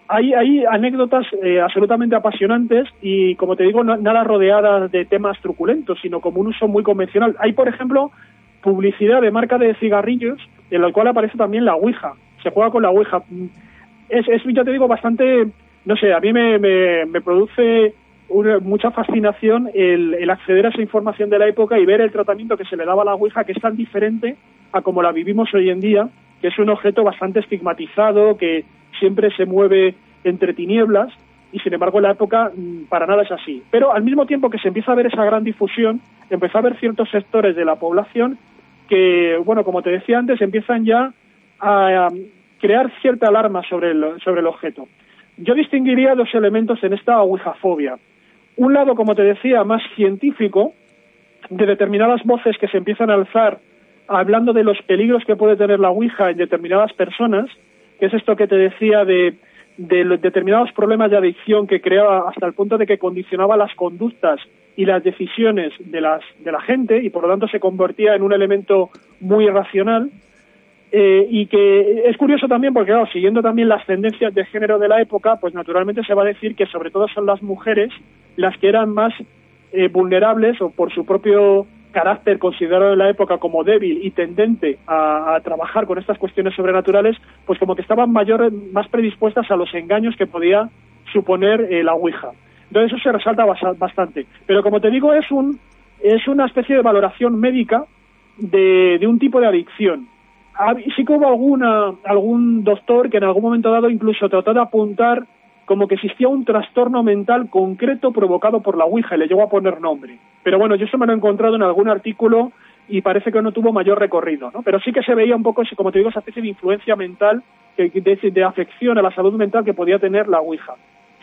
hay, anécdotas eh, absolutamente apasionantes y, como te digo, nada rodeadas de temas truculentos, sino como un uso muy convencional. Hay, por ejemplo, publicidad de marca de cigarrillos en la cual aparece también la Ouija. Se juega con la Ouija. Es, ya te digo, bastante, no sé, a mí me, me, produce mucha fascinación el, el, acceder a esa información de la época y ver el tratamiento que se le daba a la Ouija, que es tan diferente a como la vivimos hoy en día, que es un objeto bastante estigmatizado, que siempre se mueve entre tinieblas y sin embargo en la época mm, para nada es así. Pero al mismo tiempo que se empieza a ver esa gran difusión, empezó a haber ciertos sectores de la población que, bueno, como te decía antes, empiezan ya a, crear cierta alarma sobre el, sobre el objeto. Yo distinguiría dos elementos en esta ouijafobia. Un lado, como te decía, más científico, de determinadas voces que se empiezan a alzar hablando de los peligros que puede tener la Ouija en determinadas personas, que es esto que te decía de, de determinados problemas de adicción que creaba hasta el punto de que condicionaba las conductas y las decisiones de, las, de la gente y por lo tanto se convertía en un elemento muy irracional. Eh, y que es curioso también porque, claro, siguiendo también las tendencias de género de la época, pues naturalmente se va a decir que sobre todo son las mujeres las que eran más eh, vulnerables o por su propio carácter considerado en la época como débil y tendente a, trabajar con estas cuestiones sobrenaturales, pues como que estaban mayor, más predispuestas a los engaños que podía suponer eh, la Ouija. Entonces eso se resalta bastante. Pero como te digo, es, un, es una especie de valoración médica de, de un tipo de adicción. Sí que hubo alguna, algún doctor que en algún momento dado incluso trató de apuntar como que existía un trastorno mental concreto provocado por la Ouija y le llegó a poner nombre. Pero bueno, yo eso me lo he encontrado en algún artículo y parece que no tuvo mayor recorrido, ¿no? Pero sí que se veía un poco, como te digo, esa especie de influencia mental, que, de, de afección a la salud mental que podía tener la Ouija.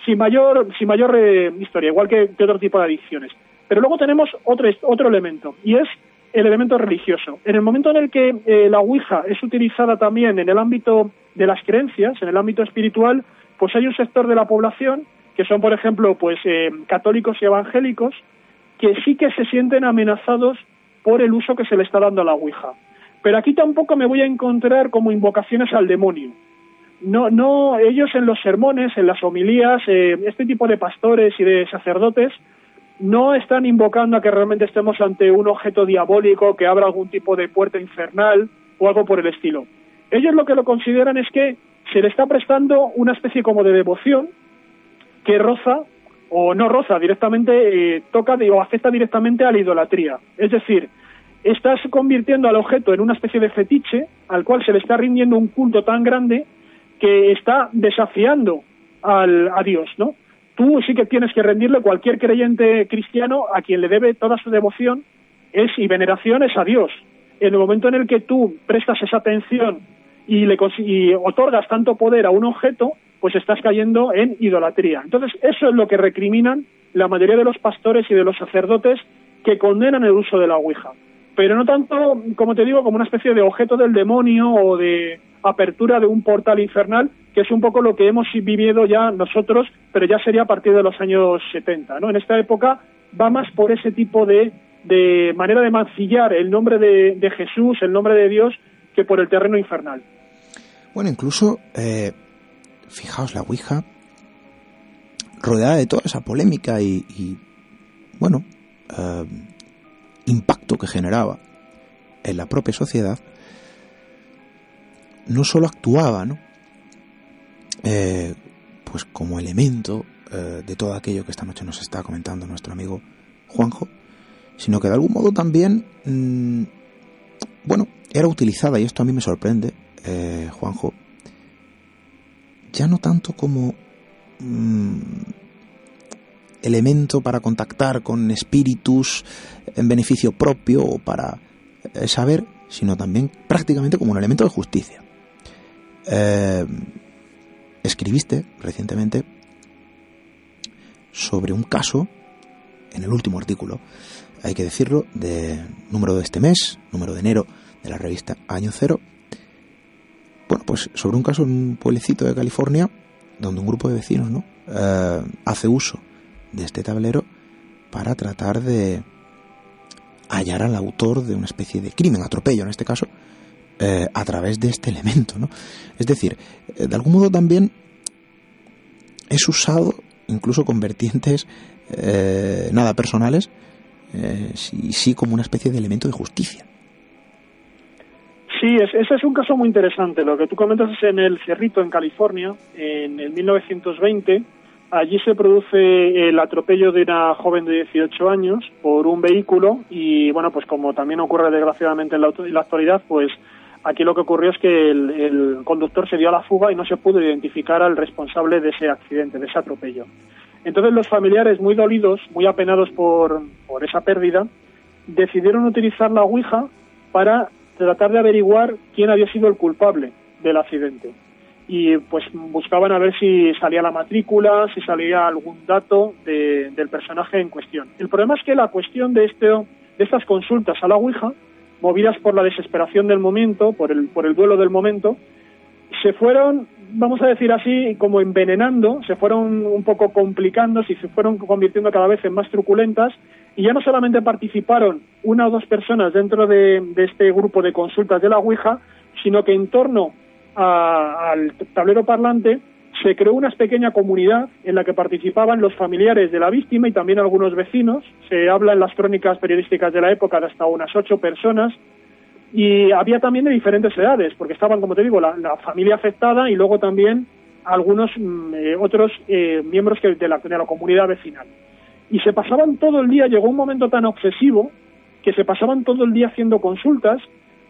Sin mayor, sin mayor eh, historia, igual que, que otro tipo de adicciones. Pero luego tenemos otro, otro elemento, y es el elemento religioso. En el momento en el que eh, la Ouija es utilizada también en el ámbito de las creencias, en el ámbito espiritual, pues hay un sector de la población que son, por ejemplo, pues eh, católicos y evangélicos, que sí que se sienten amenazados por el uso que se le está dando a la Ouija. Pero aquí tampoco me voy a encontrar como invocaciones al demonio. No, no, ellos en los sermones, en las homilías, eh, este tipo de pastores y de sacerdotes no están invocando a que realmente estemos ante un objeto diabólico que abra algún tipo de puerta infernal o algo por el estilo. Ellos lo que lo consideran es que se le está prestando una especie como de devoción que roza o no roza directamente, eh, toca o afecta directamente a la idolatría. Es decir, estás convirtiendo al objeto en una especie de fetiche al cual se le está rindiendo un culto tan grande que está desafiando al, a Dios, ¿no? Tú sí que tienes que rendirle cualquier creyente cristiano a quien le debe toda su devoción es y veneración es a Dios. En el momento en el que tú prestas esa atención y le y otorgas tanto poder a un objeto, pues estás cayendo en idolatría. Entonces, eso es lo que recriminan la mayoría de los pastores y de los sacerdotes que condenan el uso de la Ouija. Pero no tanto, como te digo, como una especie de objeto del demonio o de apertura de un portal infernal, que es un poco lo que hemos vivido ya nosotros, pero ya sería a partir de los años 70. ¿no? En esta época va más por ese tipo de, de manera de mancillar el nombre de, de, Jesús, el nombre de Dios, que por el terreno infernal. Bueno, incluso eh, fijaos, la Ouija, rodeada de toda esa polémica y, bueno, eh, impacto que generaba en la propia sociedad, no solo actuaba, ¿no? Eh, pues como elemento eh, de todo aquello que esta noche nos está comentando nuestro amigo Juanjo, sino que de algún modo también, mmm, bueno, era utilizada, y esto a mí me sorprende, Juanjo, ya no tanto como mmm, elemento para contactar con espíritus en beneficio propio o para eh, saber, sino también prácticamente como un elemento de justicia. Eh, escribiste recientemente sobre un caso, en el último artículo, hay que decirlo, de número de este mes, número de enero de la revista Año Cero, bueno, pues sobre un caso en un pueblecito de California, donde un grupo de vecinos ¿no? Eh, hace uso de este tablero para tratar de hallar al autor de una especie de crimen, atropello en este caso, eh, a través de este elemento. ¿no? Es decir, eh, de algún modo también es usado, incluso con vertientes nada personales, sí, sí como una especie de elemento de justicia. Sí, ese es un caso muy interesante. Lo que tú comentas es en el Cerrito, en California, en el 1920. Allí se produce el atropello de una joven de 18 años por un vehículo y, bueno, pues como también ocurre desgraciadamente en la, actualidad, pues aquí lo que ocurrió es que el, conductor se dio a la fuga y no se pudo identificar al responsable de ese accidente, de ese atropello. Entonces los familiares, muy dolidos, muy apenados por, por esa pérdida, decidieron utilizar la Ouija para tratar de averiguar quién había sido el culpable del accidente. Y pues buscaban a ver si salía la matrícula, si salía algún dato de, del personaje en cuestión. El problema es que la cuestión de, este, de estas consultas a la Ouija, movidas por la desesperación del momento, por el, por el duelo del momento, se fueron, vamos a decir así, como envenenando, se fueron un poco complicando, y se fueron convirtiendo cada vez en más truculentas y ya no solamente participaron una o dos personas dentro de, este grupo de consultas de la Ouija, sino que en torno al tablero parlante se creó una pequeña comunidad en la que participaban los familiares de la víctima y también algunos vecinos. Se habla en las crónicas periodísticas de la época de hasta unas ocho personas y había también de diferentes edades, porque estaban, como te digo, la, familia afectada y luego también algunos mm, eh, otros eh, miembros que de, la, de la comunidad vecinal y se pasaban todo el día, llegó un momento tan obsesivo que se pasaban todo el día haciendo consultas.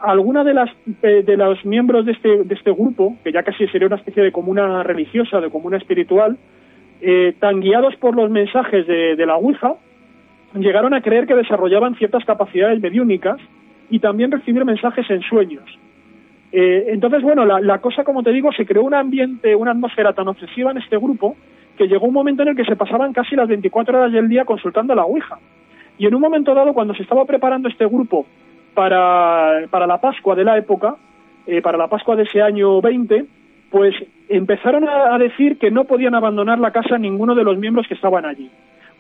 Alguna de las de los miembros de este, de este grupo, que ya casi sería una especie de comuna religiosa, de comuna espiritual, eh, tan guiados por los mensajes de, de la Ouija, llegaron a creer que desarrollaban ciertas capacidades mediúnicas y también recibir mensajes en sueños. Eh, entonces, bueno, la, la, cosa, como te digo, se creó un ambiente, una atmósfera tan obsesiva en este grupo que llegó un momento en el que se pasaban casi las 24 horas del día consultando la Ouija. Y en un momento dado, cuando se estaba preparando este grupo para, la Pascua de la época, eh, para la Pascua de ese año 20, pues empezaron a, decir que no podían abandonar la casa ninguno de los miembros que estaban allí.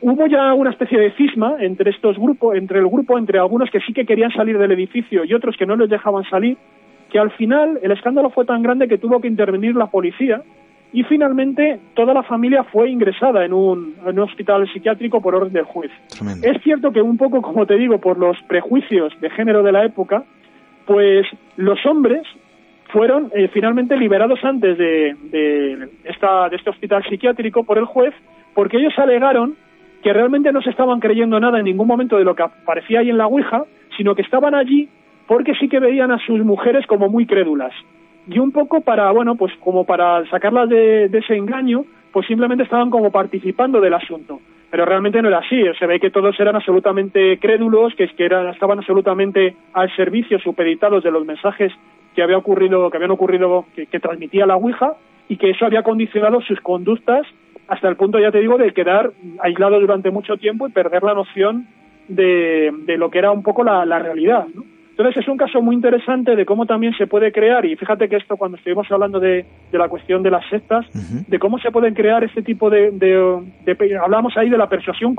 Hubo ya una especie de cisma entre estos grupos, entre el grupo, entre algunos que sí que querían salir del edificio y otros que no les dejaban salir, que al final el escándalo fue tan grande que tuvo que intervenir la policía y finalmente toda la familia fue ingresada en un, en un hospital psiquiátrico por orden del juez. Tremendo. Es cierto que un poco, como te digo, por los prejuicios de género de la época, pues los hombres fueron eh, finalmente liberados antes de, de, esta, de este hospital psiquiátrico por el juez porque ellos alegaron que realmente no se estaban creyendo nada en ningún momento de lo que aparecía ahí en la Ouija, sino que estaban allí porque sí que veían a sus mujeres como muy crédulas. Y un poco para, bueno, pues como para sacarlas de, ese engaño, pues simplemente estaban como participando del asunto. Pero realmente no era así, se ve que todos eran absolutamente crédulos, que, que eran, estaban absolutamente al servicio, supeditados de los mensajes que había ocurrido, que habían ocurrido, que, que transmitía la Ouija, y que eso había condicionado sus conductas hasta el punto, ya te digo, de quedar aislados durante mucho tiempo y perder la noción de, de lo que era un poco la, la realidad. ¿no? Entonces es un caso muy interesante de cómo también se puede crear, y fíjate que esto cuando estuvimos hablando de, de la cuestión de las sectas, uh -huh. de cómo se pueden crear este tipo de, de, de, hablamos ahí de la persuasión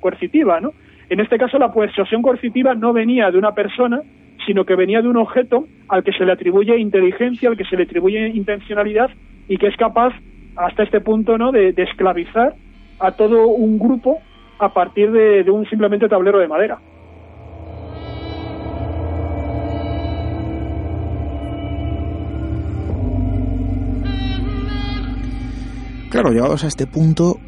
coercitiva, ¿no? En este caso la persuasión coercitiva no venía de una persona, sino que venía de un objeto al que se le atribuye inteligencia, al que se le atribuye intencionalidad y que es capaz hasta este punto, ¿no?, de, esclavizar a todo un grupo a partir de, de un simplemente tablero de madera. Claro, llegados a este punto,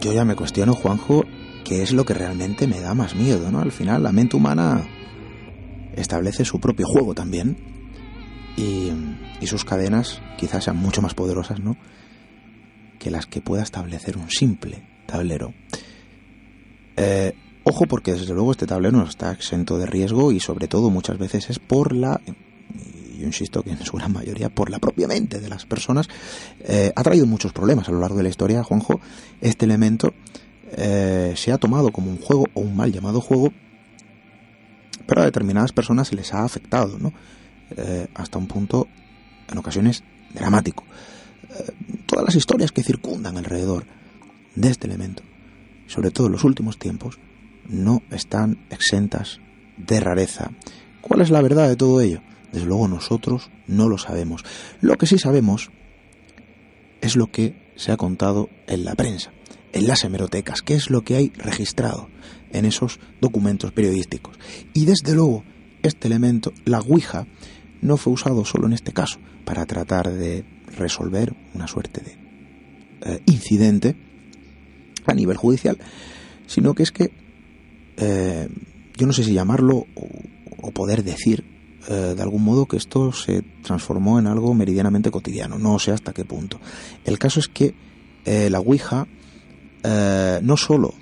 yo ya me cuestiono, Juanjo, qué es lo que realmente me da más miedo, ¿no? Al final, la mente humana establece su propio juego también y, y sus cadenas quizás sean mucho más poderosas, ¿no? Que las que pueda establecer un simple tablero. Eh, ojo porque desde luego este tablero no está exento de riesgo y sobre todo muchas veces es por la yo insisto que en su gran mayoría por la propia mente de las personas, eh, ha traído muchos problemas a lo largo de la historia, Juanjo. Este elemento eh, se ha tomado como un juego o un mal llamado juego, pero a determinadas personas se les ha afectado, ¿no? Hasta un punto, en ocasiones, dramático. todas las historias que circundan alrededor de este elemento, sobre todo en los últimos tiempos, no están exentas de rareza. ¿Cuál es la verdad de todo ello? Desde luego nosotros no lo sabemos. Lo que sí sabemos es lo que se ha contado en la prensa, en las hemerotecas, qué es lo que hay registrado en esos documentos periodísticos. Y desde luego, este elemento, la Ouija, no fue usado solo en este caso para tratar de resolver una suerte de eh, incidente a nivel judicial, sino que es que eh, yo no sé si llamarlo o, poder decir eh, de algún modo que esto se transformó en algo meridianamente cotidiano. No sé hasta qué punto. El caso es que la Ouija no solo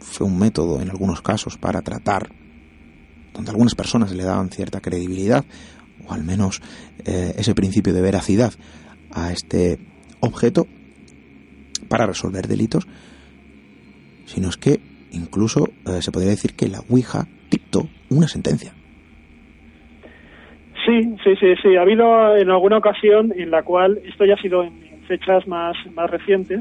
fue un método en algunos casos para tratar, donde algunas personas le daban cierta credibilidad, o al menos eh, ese principio de veracidad a este objeto para resolver delitos, sino es que incluso eh, se podría decir que la Ouija dictó una sentencia. Sí, sí, sí, sí. Ha habido en alguna ocasión en la cual, esto ya ha sido en fechas más, más recientes,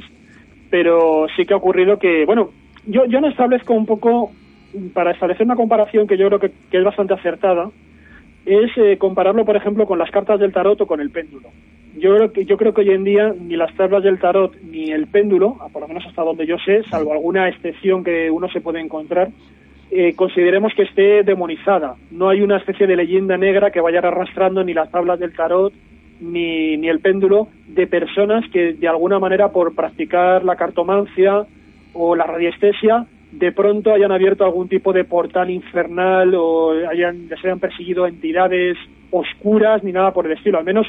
pero sí que ha ocurrido que, bueno, yo, yo no establezco un poco, para establecer una comparación que yo creo que, es bastante acertada, es eh, compararlo, por ejemplo, con las cartas del tarot o con el péndulo. Yo creo, que, yo creo que hoy en día ni las tablas del tarot ni el péndulo, por lo menos hasta donde yo sé, salvo alguna excepción que uno se puede encontrar, eh, consideremos que esté demonizada. No hay una especie de leyenda negra que vaya arrastrando ni las tablas del tarot ni, ni el péndulo de personas que de alguna manera por practicar la cartomancia o la radiestesia de pronto hayan abierto algún tipo de portal infernal o hayan, les hayan perseguido entidades oscuras ni nada por el estilo. Al menos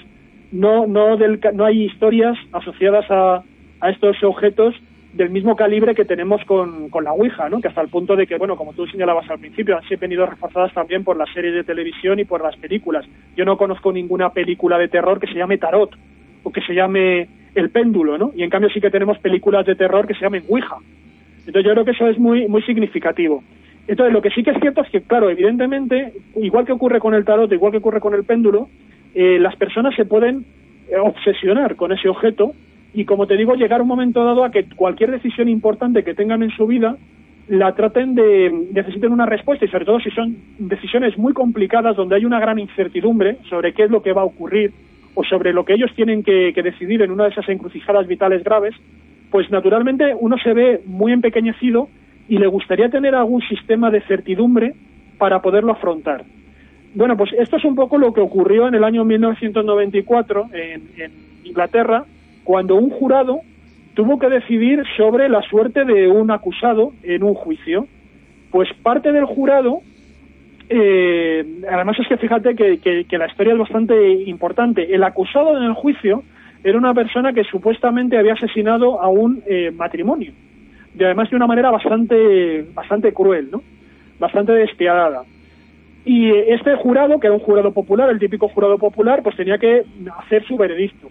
no, no, del, no hay historias asociadas a, a estos objetos del mismo calibre que tenemos con, con la Ouija, ¿no? que hasta el punto de que, bueno, como tú señalabas al principio, han venido reforzadas también por las series de televisión y por las películas. Yo no conozco ninguna película de terror que se llame Tarot o que se llame El Péndulo, ¿no? Y en cambio sí que tenemos películas de terror que se llamen Ouija. Entonces yo creo que eso es muy, muy significativo. Entonces lo que sí que es cierto es que, claro, evidentemente, igual que ocurre con el tarot, igual que ocurre con el péndulo, eh, las personas se pueden eh, obsesionar con ese objeto y, como te digo, llegar un momento dado a que cualquier decisión importante que tengan en su vida la traten de necesiten una respuesta y sobre todo si son decisiones muy complicadas donde hay una gran incertidumbre sobre qué es lo que va a ocurrir o sobre lo que ellos tienen que, que decidir en una de esas encrucijadas vitales graves, pues naturalmente uno se ve muy empequeñecido y le gustaría tener algún sistema de certidumbre para poderlo afrontar. Bueno, pues esto es un poco lo que ocurrió en el año 1994 en, en Inglaterra, cuando un jurado tuvo que decidir sobre la suerte de un acusado en un juicio. Pues parte del jurado, eh, además es que fíjate que, la historia es bastante importante, el acusado en el juicio era una persona que supuestamente había asesinado a un eh, matrimonio, y además de una manera bastante, bastante cruel, ¿no? bastante despiadada. Y este jurado, que era un jurado popular, el típico jurado popular, pues tenía que hacer su veredicto.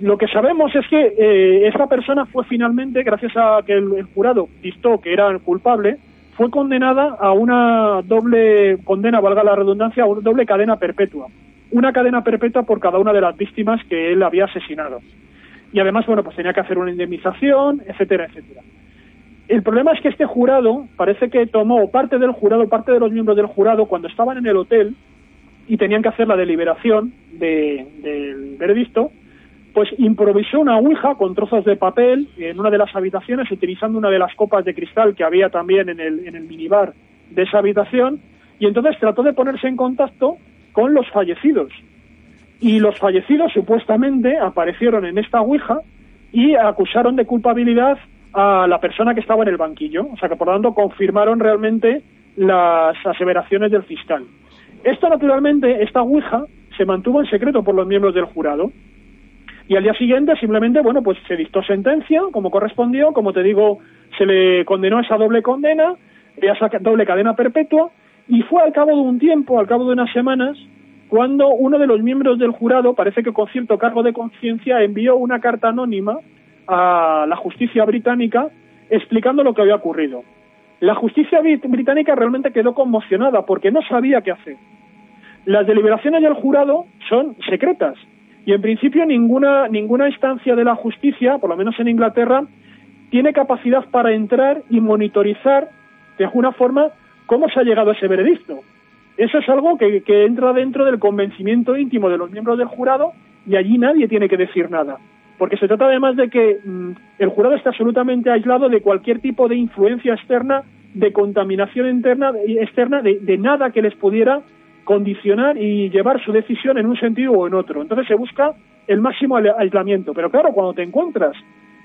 Lo que sabemos es que eh, esta persona fue finalmente, gracias a que el, el, jurado dictó que era culpable, fue condenada a una doble condena, valga la redundancia, a una doble cadena perpetua. Una cadena perpetua por cada una de las víctimas que él había asesinado. Y además, bueno, pues tenía que hacer una indemnización, etcétera, etcétera. El problema es que este jurado parece que tomó parte del jurado, parte de los miembros del jurado, cuando estaban en el hotel y tenían que hacer la deliberación de, del veredicto, pues improvisó una ouija con trozos de papel en una de las habitaciones, utilizando una de las copas de cristal que había también en el, en el minibar de esa habitación, y entonces trató de ponerse en contacto con los fallecidos. Y los fallecidos supuestamente aparecieron en esta ouija y acusaron de culpabilidad a la persona que estaba en el banquillo. O sea que, por lo tanto, confirmaron realmente las aseveraciones del fiscal. Esto, naturalmente, esta ouija se mantuvo en secreto por los miembros del jurado. Y al día siguiente, simplemente, bueno, pues se dictó sentencia, como correspondió. Como te digo, se le condenó esa doble condena, esa doble cadena perpetua. Y fue al cabo de un tiempo, al cabo de unas semanas, cuando uno de los miembros del jurado, parece que con cierto cargo de conciencia, envió una carta anónima a la justicia británica explicando lo que había ocurrido. La justicia británica realmente quedó conmocionada porque no sabía qué hacer. Las deliberaciones del jurado son secretas y en principio ninguna, ninguna instancia de la justicia, por lo menos en Inglaterra, tiene capacidad para entrar y monitorizar de alguna forma cómo se ha llegado a ese veredicto. Eso es algo que, entra dentro del convencimiento íntimo de los miembros del jurado y allí nadie tiene que decir nada porque se trata además de que mmm, el jurado está absolutamente aislado de cualquier tipo de influencia externa, de contaminación interna, externa, de, nada que les pudiera condicionar y llevar su decisión en un sentido o en otro. Entonces se busca el máximo aislamiento. Pero claro, cuando te encuentras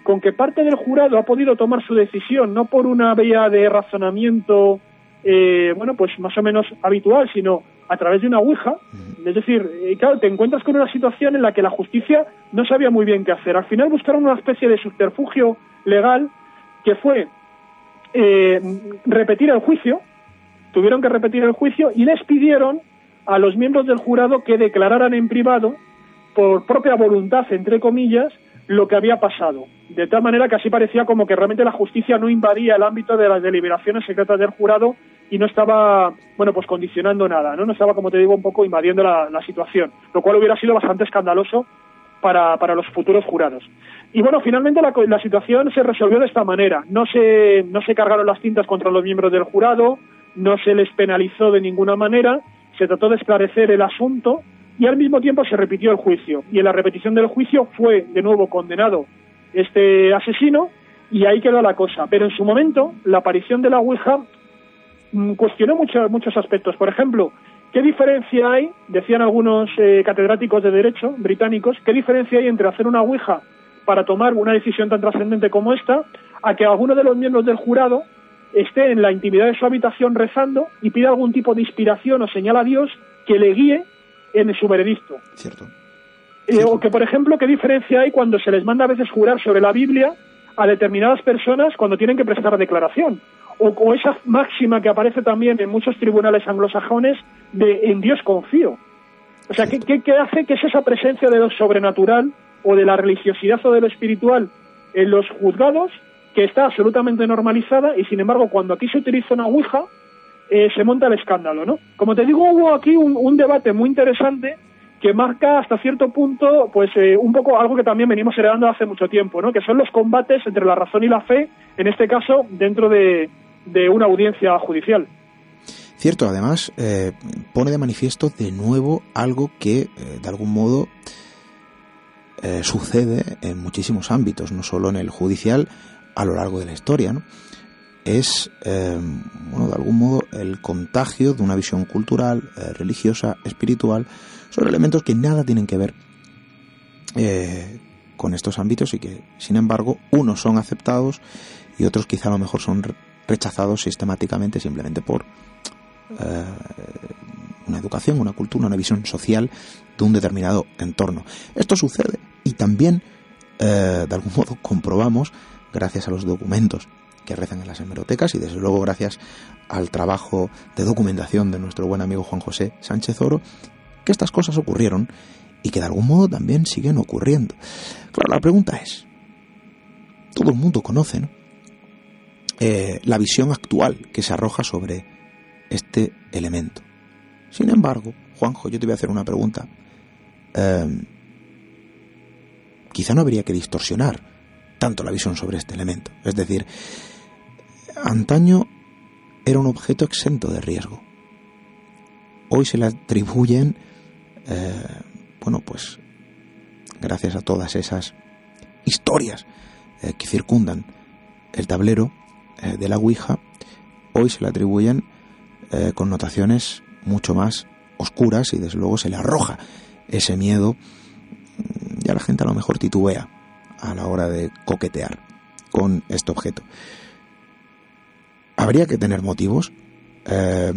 con que parte del jurado ha podido tomar su decisión no por una vía de razonamiento, eh, bueno, pues más o menos habitual, sino a través de una ouija. Es decir, eh, claro, te encuentras con una situación en la que la justicia no sabía muy bien qué hacer. Al final buscaron una especie de subterfugio legal que fue eh, repetir el juicio, tuvieron que repetir el juicio y les pidieron a los miembros del jurado que declararan en privado, por propia voluntad, entre comillas, lo que había pasado. De tal manera que así parecía como que realmente la justicia no invadía el ámbito de las deliberaciones secretas del jurado y no estaba, bueno, pues condicionando nada, ¿no? No estaba, como te digo, un poco invadiendo la, situación, lo cual hubiera sido bastante escandaloso para, para los futuros jurados. Y bueno, finalmente la, la, situación se resolvió de esta manera. No se, no se cargaron las tintas contra los miembros del jurado, no se les penalizó de ninguna manera, se trató de esclarecer el asunto y al mismo tiempo se repitió el juicio. Y en la repetición del juicio fue de nuevo condenado este asesino y ahí quedó la cosa. Pero en su momento, la aparición de la Ouija cuestionó mucho, muchos aspectos. Por ejemplo, ¿qué diferencia hay, decían algunos eh, catedráticos de Derecho británicos, qué diferencia hay entre hacer una Ouija para tomar una decisión tan trascendente como esta, a que alguno de los miembros del jurado esté en la intimidad de su habitación rezando y pida algún tipo de inspiración o señal a Dios que le guíe en su veredicto. Cierto. Eh, o que, por ejemplo, qué diferencia hay cuando se les manda a veces jurar sobre la Biblia a determinadas personas cuando tienen que prestar declaración. O, o esa máxima que aparece también en muchos tribunales anglosajones de en Dios confío. O sea, ¿qué, qué, qué hace que es esa presencia de lo sobrenatural o de la religiosidad o de lo espiritual en los juzgados que está absolutamente normalizada y sin embargo cuando aquí se utiliza una ouija eh, se monta el escándalo, ¿no? Como te digo, hubo aquí un, un debate muy interesante que marca hasta cierto punto, pues eh, un poco algo que también venimos heredando hace mucho tiempo, ¿no? Que son los combates entre la razón y la fe, en este caso dentro de, de una audiencia judicial. Cierto, además eh, pone de manifiesto de nuevo algo que eh, de algún modo eh, sucede en muchísimos ámbitos, no solo en el judicial, a lo largo de la historia, ¿no? es, bueno, de algún modo, el contagio de una visión cultural, religiosa, espiritual, sobre elementos que nada tienen que ver con estos ámbitos y que, sin embargo, unos son aceptados y otros quizá a lo mejor son rechazados sistemáticamente simplemente por eh, una educación, una cultura, una visión social de un determinado entorno. Esto sucede y también, eh, de algún modo, comprobamos, gracias a los documentos que rezan en las hemerotecas y desde luego gracias al trabajo de documentación de nuestro buen amigo Juan José Sánchez Oro, que estas cosas ocurrieron y que de algún modo también siguen ocurriendo. Claro, la pregunta es, todo el mundo conoce ¿no? Eh, la visión actual que se arroja sobre este elemento. Sin embargo, Juanjo, yo te voy a hacer una pregunta. Eh, quizá no habría que distorsionar tanto la visión sobre este elemento. Es decir, antaño era un objeto exento de riesgo. Hoy se le atribuyen, eh, bueno, pues gracias a todas esas historias eh, que circundan el tablero eh, de la Ouija, hoy se le atribuyen eh, connotaciones mucho más oscuras y desde luego se le arroja ese miedo y a la gente a lo mejor titubea a la hora de coquetear con este objeto. Habría que tener motivos. Eh,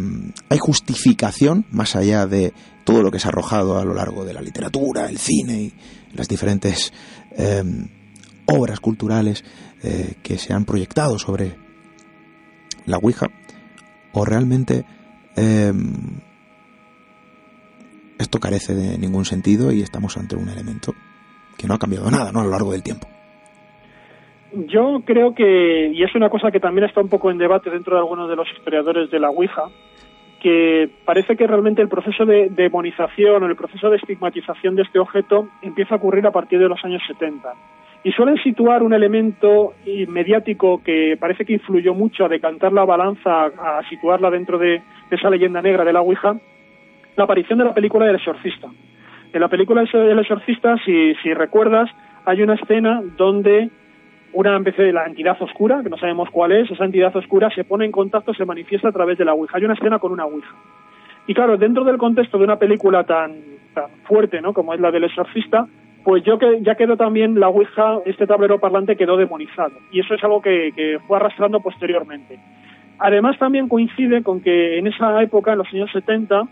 hay justificación más allá de todo lo que se ha arrojado a lo largo de la literatura, el cine y las diferentes obras culturales que se han proyectado sobre la Ouija, o realmente eh, esto carece de ningún sentido y estamos ante un elemento que no ha cambiado nada ¿no? a lo largo del tiempo. Yo creo que, y es una cosa que también está un poco en debate dentro de algunos de los historiadores de la Ouija, que parece que realmente el proceso de demonización o el proceso de estigmatización de este objeto empieza a ocurrir a partir de los años 70. Y suelen situar un elemento mediático que parece que influyó mucho a decantar la balanza, a, situarla dentro de, esa leyenda negra de la Ouija, la aparición de la película El Exorcista. En la película El Exorcista, si, recuerdas, hay una escena donde una de la entidad oscura, que no sabemos cuál es, esa entidad oscura se pone en contacto, se manifiesta a través de la Ouija. Hay una escena con una Ouija. Y claro, dentro del contexto de una película tan, tan fuerte, ¿no? Como es la del exorcista, pues yo que ya quedó también la Ouija, este tablero parlante quedó demonizado. Y eso es algo que, fue arrastrando posteriormente. Además también coincide con que en esa época, en los años 70,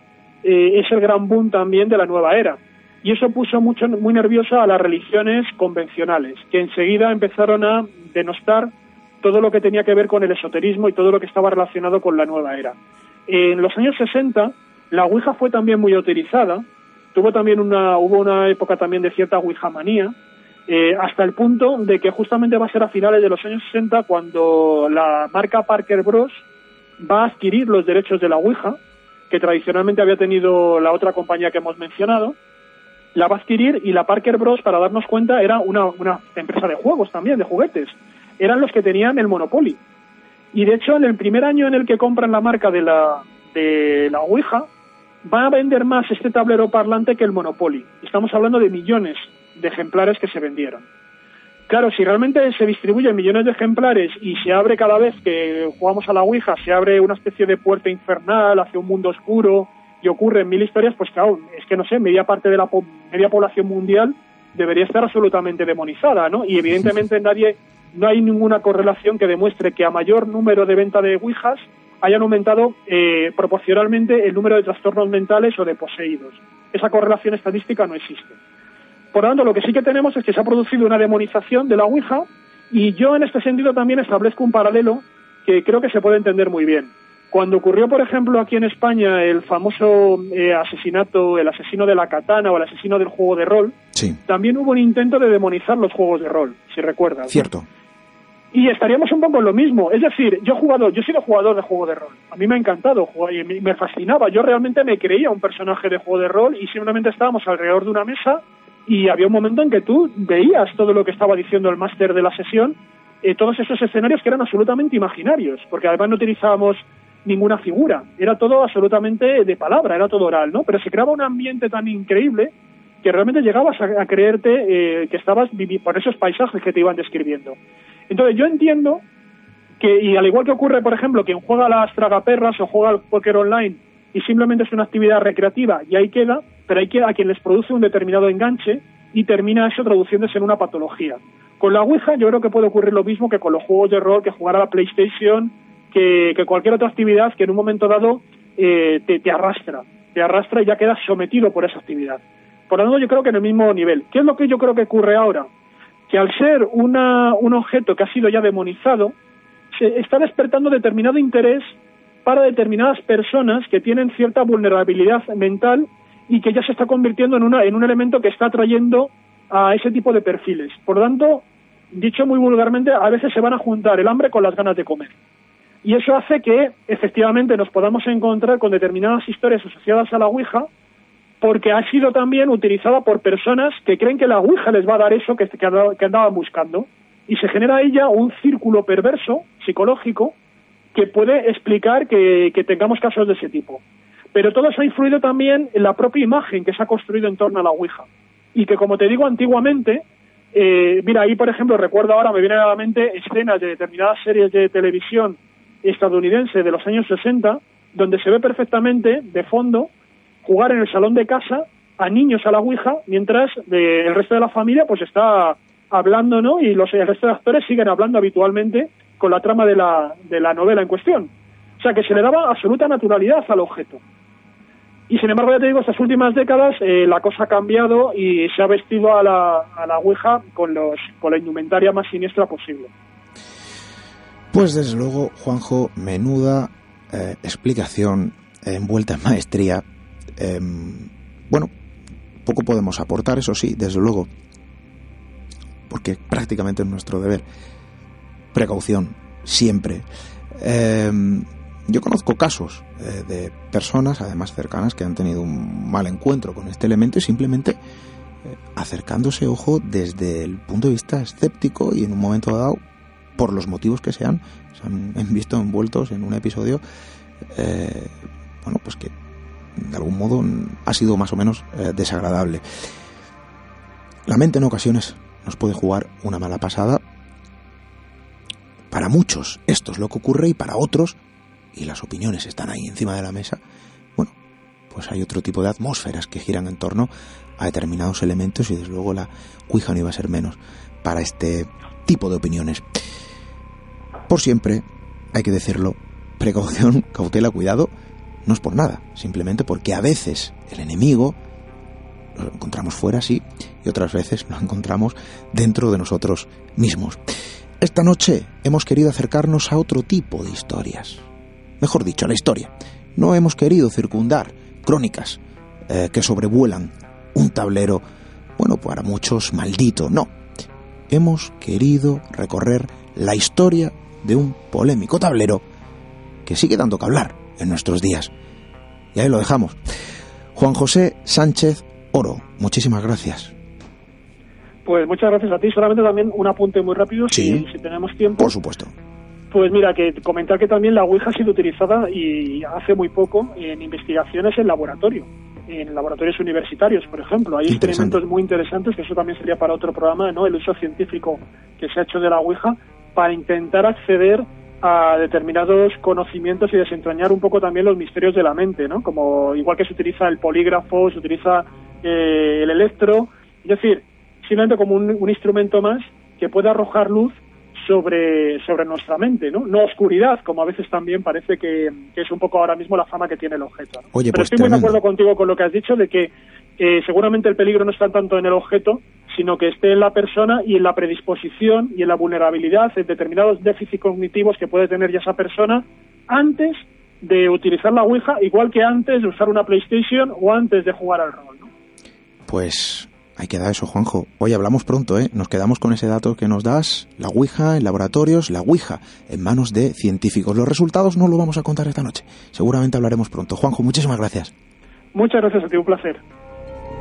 eh, es el gran boom también de la nueva era. Y eso puso mucho, muy nerviosa a las religiones convencionales, que enseguida empezaron a denostar todo lo que tenía que ver con el esoterismo y todo lo que estaba relacionado con la nueva era. En los años 60, la Ouija fue también muy utilizada, tuvo también una, hubo una época también de cierta Ouija manía, eh, hasta el punto de que justamente va a ser a finales de los años 60 cuando la marca Parker Bros va a adquirir los derechos de la Ouija, que tradicionalmente había tenido la otra compañía que hemos mencionado, la va a adquirir y la Parker Bros, para darnos cuenta, era una, una empresa de juegos también, de juguetes. Eran los que tenían el Monopoly. Y de hecho, en el primer año en el que compran la marca de la, de la Ouija, va a vender más este tablero parlante que el Monopoly. Estamos hablando de millones de ejemplares que se vendieron. Claro, si realmente se distribuyen millones de ejemplares y se abre cada vez que jugamos a la Ouija, se abre una especie de puerta infernal hacia un mundo oscuro y ocurren mil historias, pues claro, es que no sé, media parte de la po media población mundial debería estar absolutamente demonizada, ¿no? Y evidentemente nadie, no hay ninguna correlación que demuestre que a mayor número de venta de Ouijas hayan aumentado eh, proporcionalmente el número de trastornos mentales o de poseídos. Esa correlación estadística no existe. Por lo tanto, lo que sí que tenemos es que se ha producido una demonización de la Ouija Y yo en este sentido también establezco un paralelo que creo que se puede entender muy bien. Cuando ocurrió, por ejemplo, aquí en España el famoso eh, asesinato, el asesino de la katana o el asesino del juego de rol, Sí, también hubo un intento de demonizar los juegos de rol, si recuerdas. ¿no? Y estaríamos un poco en lo mismo. Es decir, yo he jugado, yo he sido jugador de juego de rol. A mí me ha encantado jugar y me, fascinaba. Yo realmente me creía un personaje de juego de rol y simplemente estábamos alrededor de una mesa y había un momento en que tú veías todo lo que estaba diciendo el máster de la sesión, eh, todos esos escenarios que eran absolutamente imaginarios, porque además no utilizábamos ninguna figura, era todo absolutamente de palabra, era todo oral, ¿no? Pero se creaba un ambiente tan increíble que realmente llegabas a, creerte eh, que estabas por esos paisajes que te iban describiendo. Entonces yo entiendo que, y al igual que ocurre, por ejemplo, quien juega a las tragaperras o juega al póker online y simplemente es una actividad recreativa y ahí queda, pero hay que a quien les produce un determinado enganche y termina eso traduciéndose en una patología. Con la Ouija yo creo que puede ocurrir lo mismo que con los juegos de rol, que jugar a la PlayStation, que, que cualquier otra actividad que en un momento dado eh, te, te arrastra, te arrastra y ya quedas sometido por esa actividad. Por lo tanto, yo creo que en el mismo nivel. ¿Qué es lo que yo creo que ocurre ahora? Que al ser una, un objeto que ha sido ya demonizado, se está despertando determinado interés para determinadas personas que tienen cierta vulnerabilidad mental y que ya se está convirtiendo en, una, en un elemento que está atrayendo a ese tipo de perfiles. Por tanto, dicho muy vulgarmente, a veces se van a juntar el hambre con las ganas de comer. Y eso hace que efectivamente nos podamos encontrar con determinadas historias asociadas a la Ouija, porque ha sido también utilizada por personas que creen que la Ouija les va a dar eso que, que, andaba- que andaban buscando. Y se genera ya un círculo perverso, psicológico, que puede explicar que, que tengamos casos de ese tipo. Pero todo eso ha influido también en la propia imagen que se ha construido en torno a la Ouija. Y que, como te digo, antiguamente, eh, mira, ahí, por ejemplo, recuerdo ahora, me vienen a la mente escenas de determinadas series de televisión estadounidense de los años 60, donde se ve perfectamente, de fondo, jugar en el salón de casa a niños a la Ouija, mientras de- el resto de la familia pues está hablando, ¿no? Y los, el resto de actores siguen hablando habitualmente con la trama de la, de la novela en cuestión. O sea, que se le daba absoluta naturalidad al objeto. Y sin embargo, ya te digo, estas últimas décadas eh, la cosa ha cambiado y se ha vestido a la, a la Ouija con, los, con la indumentaria más siniestra posible. Pues desde luego, Juanjo, menuda eh, explicación envuelta en maestría. Em, bueno, poco podemos aportar, eso sí, desde luego, porque prácticamente es nuestro deber. Precaución, siempre. Em, yo conozco casos eh, de personas, además cercanas, que han tenido un mal encuentro con este elemento y simplemente eh, acercándose, ojo, desde el punto de vista escéptico y en un momento dado por los motivos que sean, se han visto envueltos en un episodio, eh, bueno, pues que de algún modo ha sido más o menos eh, desagradable. La mente en ocasiones nos puede jugar una mala pasada. Para muchos esto es lo que ocurre y para otros, y las opiniones están ahí encima de la mesa, bueno, pues hay otro tipo de atmósferas que giran en torno a determinados elementos y desde luego la Ouija no iba a ser menos para este tipo de opiniones. Por siempre, hay que decirlo, precaución, cautela, cuidado, no es por nada, simplemente porque a veces el enemigo lo encontramos fuera, sí, y otras veces lo encontramos dentro de nosotros mismos. Esta noche hemos querido acercarnos a otro tipo de historias. Mejor dicho, a la historia. No hemos querido circundar crónicas eh, que sobrevuelan un tablero, bueno, para muchos maldito, no. Hemos querido recorrer la historia de un polémico tablero que sigue dando que hablar en nuestros días. Y ahí lo dejamos. Juan José Sánchez Oro, muchísimas gracias. Pues muchas gracias a ti. Solamente también un apunte muy rápido, Sí. si, si tenemos tiempo. Por supuesto. Pues mira, que comentar que también la Ouija ha sido utilizada y hace muy poco en investigaciones en laboratorio, en laboratorios universitarios, por ejemplo. Hay experimentos muy interesantes, que eso también sería para otro programa, ¿no? El uso científico que se ha hecho de la Ouija para intentar acceder a determinados conocimientos y desentrañar un poco también los misterios de la mente, ¿no? Como igual que se utiliza el polígrafo, se utiliza eh, el electro, es decir, simplemente como un, un instrumento más que puede arrojar luz sobre, sobre nuestra mente, ¿no? No oscuridad, como a veces también parece que, que es un poco ahora mismo la fama que tiene el objeto. ¿no? Oye, Pero pues estoy muy de acuerdo contigo con lo que has dicho de que eh, seguramente el peligro no está tanto en el objeto, sino que esté en la persona y en la predisposición y en la vulnerabilidad en determinados déficits cognitivos que puede tener ya esa persona antes de utilizar la Ouija, igual que antes de usar una PlayStation o antes de jugar al rol. ¿no? Pues ahí queda eso, Juanjo. Hoy hablamos pronto, ¿eh? Nos quedamos con ese dato que nos das, la Ouija en laboratorios, la Ouija en manos de científicos. Los resultados no lo vamos a contar esta noche. Seguramente hablaremos pronto. Juanjo, muchísimas gracias. Muchas gracias a ti, un placer.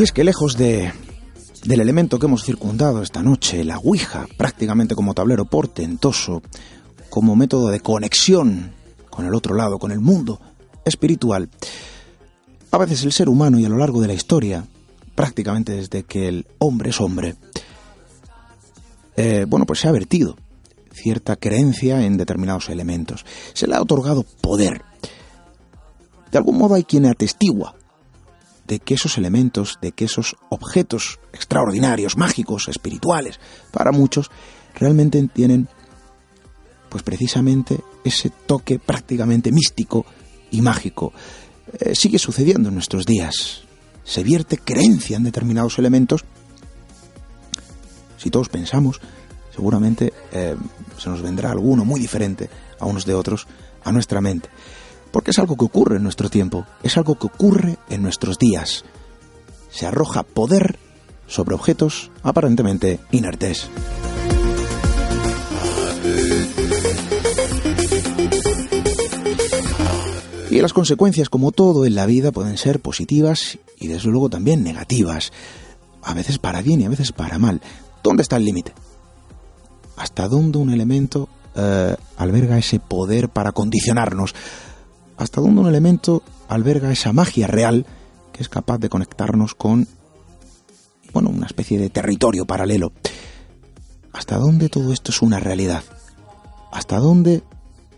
Y es que lejos de del elemento que hemos circundado esta noche, la Ouija, prácticamente como tablero portentoso, como método de conexión con el otro lado, con el mundo espiritual, a veces el ser humano y a lo largo de la historia, prácticamente desde que el hombre es hombre, eh, bueno, pues se ha vertido cierta creencia en determinados elementos. Se le ha otorgado poder. De algún modo hay quien atestigua de que esos elementos, de que esos objetos extraordinarios, mágicos, espirituales, para muchos, realmente tienen, pues precisamente, ese toque prácticamente místico y mágico. Eh, sigue sucediendo en nuestros días. Se vierte creencia en determinados elementos. Si todos pensamos, seguramente eh, se nos vendrá alguno muy diferente a unos de otros a nuestra mente. Porque es algo que ocurre en nuestro tiempo, es algo que ocurre en nuestros días. Se arroja poder sobre objetos aparentemente inertes. Y las consecuencias, como todo en la vida, pueden ser positivas y desde luego también negativas. A veces para bien y a veces para mal. ¿Dónde está el límite? ¿Hasta dónde un elemento eh, alberga ese poder para condicionarnos? Hasta dónde un elemento alberga esa magia real que es capaz de conectarnos con, bueno, una especie de territorio paralelo. ¿Hasta dónde todo esto es una realidad? ¿Hasta dónde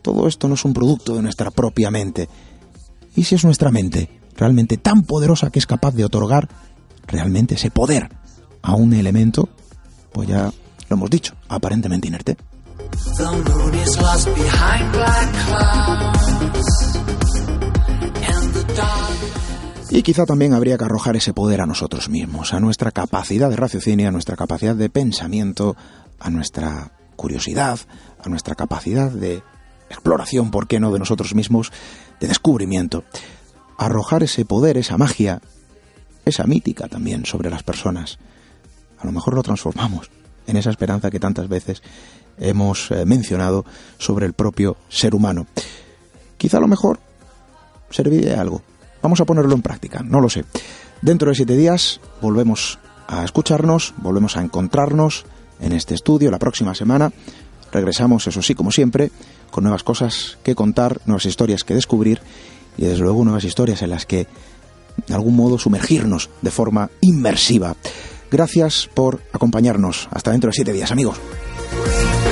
todo esto no es un producto de nuestra propia mente? ¿Y si es nuestra mente realmente tan poderosa que es capaz de otorgar realmente ese poder a un elemento, pues ya lo hemos dicho, aparentemente inerte? Y quizá también habría que arrojar ese poder a nosotros mismos, a nuestra capacidad de raciocinio, a nuestra capacidad de pensamiento, a nuestra curiosidad, a nuestra capacidad de exploración, ¿por qué no?, de nosotros mismos, de descubrimiento. Arrojar ese poder, esa magia, esa mítica también sobre las personas. A lo mejor lo transformamos en esa esperanza que tantas veces hemos eh, mencionado sobre el propio ser humano. Quizá a lo mejor serviría algo. Vamos a ponerlo en práctica, no lo sé. Dentro de siete días volvemos a escucharnos, volvemos a encontrarnos en este estudio la próxima semana. Regresamos, eso sí, como siempre, con nuevas cosas que contar, nuevas historias que descubrir y desde luego nuevas historias en las que de algún modo sumergirnos de forma inmersiva. Gracias por acompañarnos. Hasta dentro de siete días, amigos. Thank you.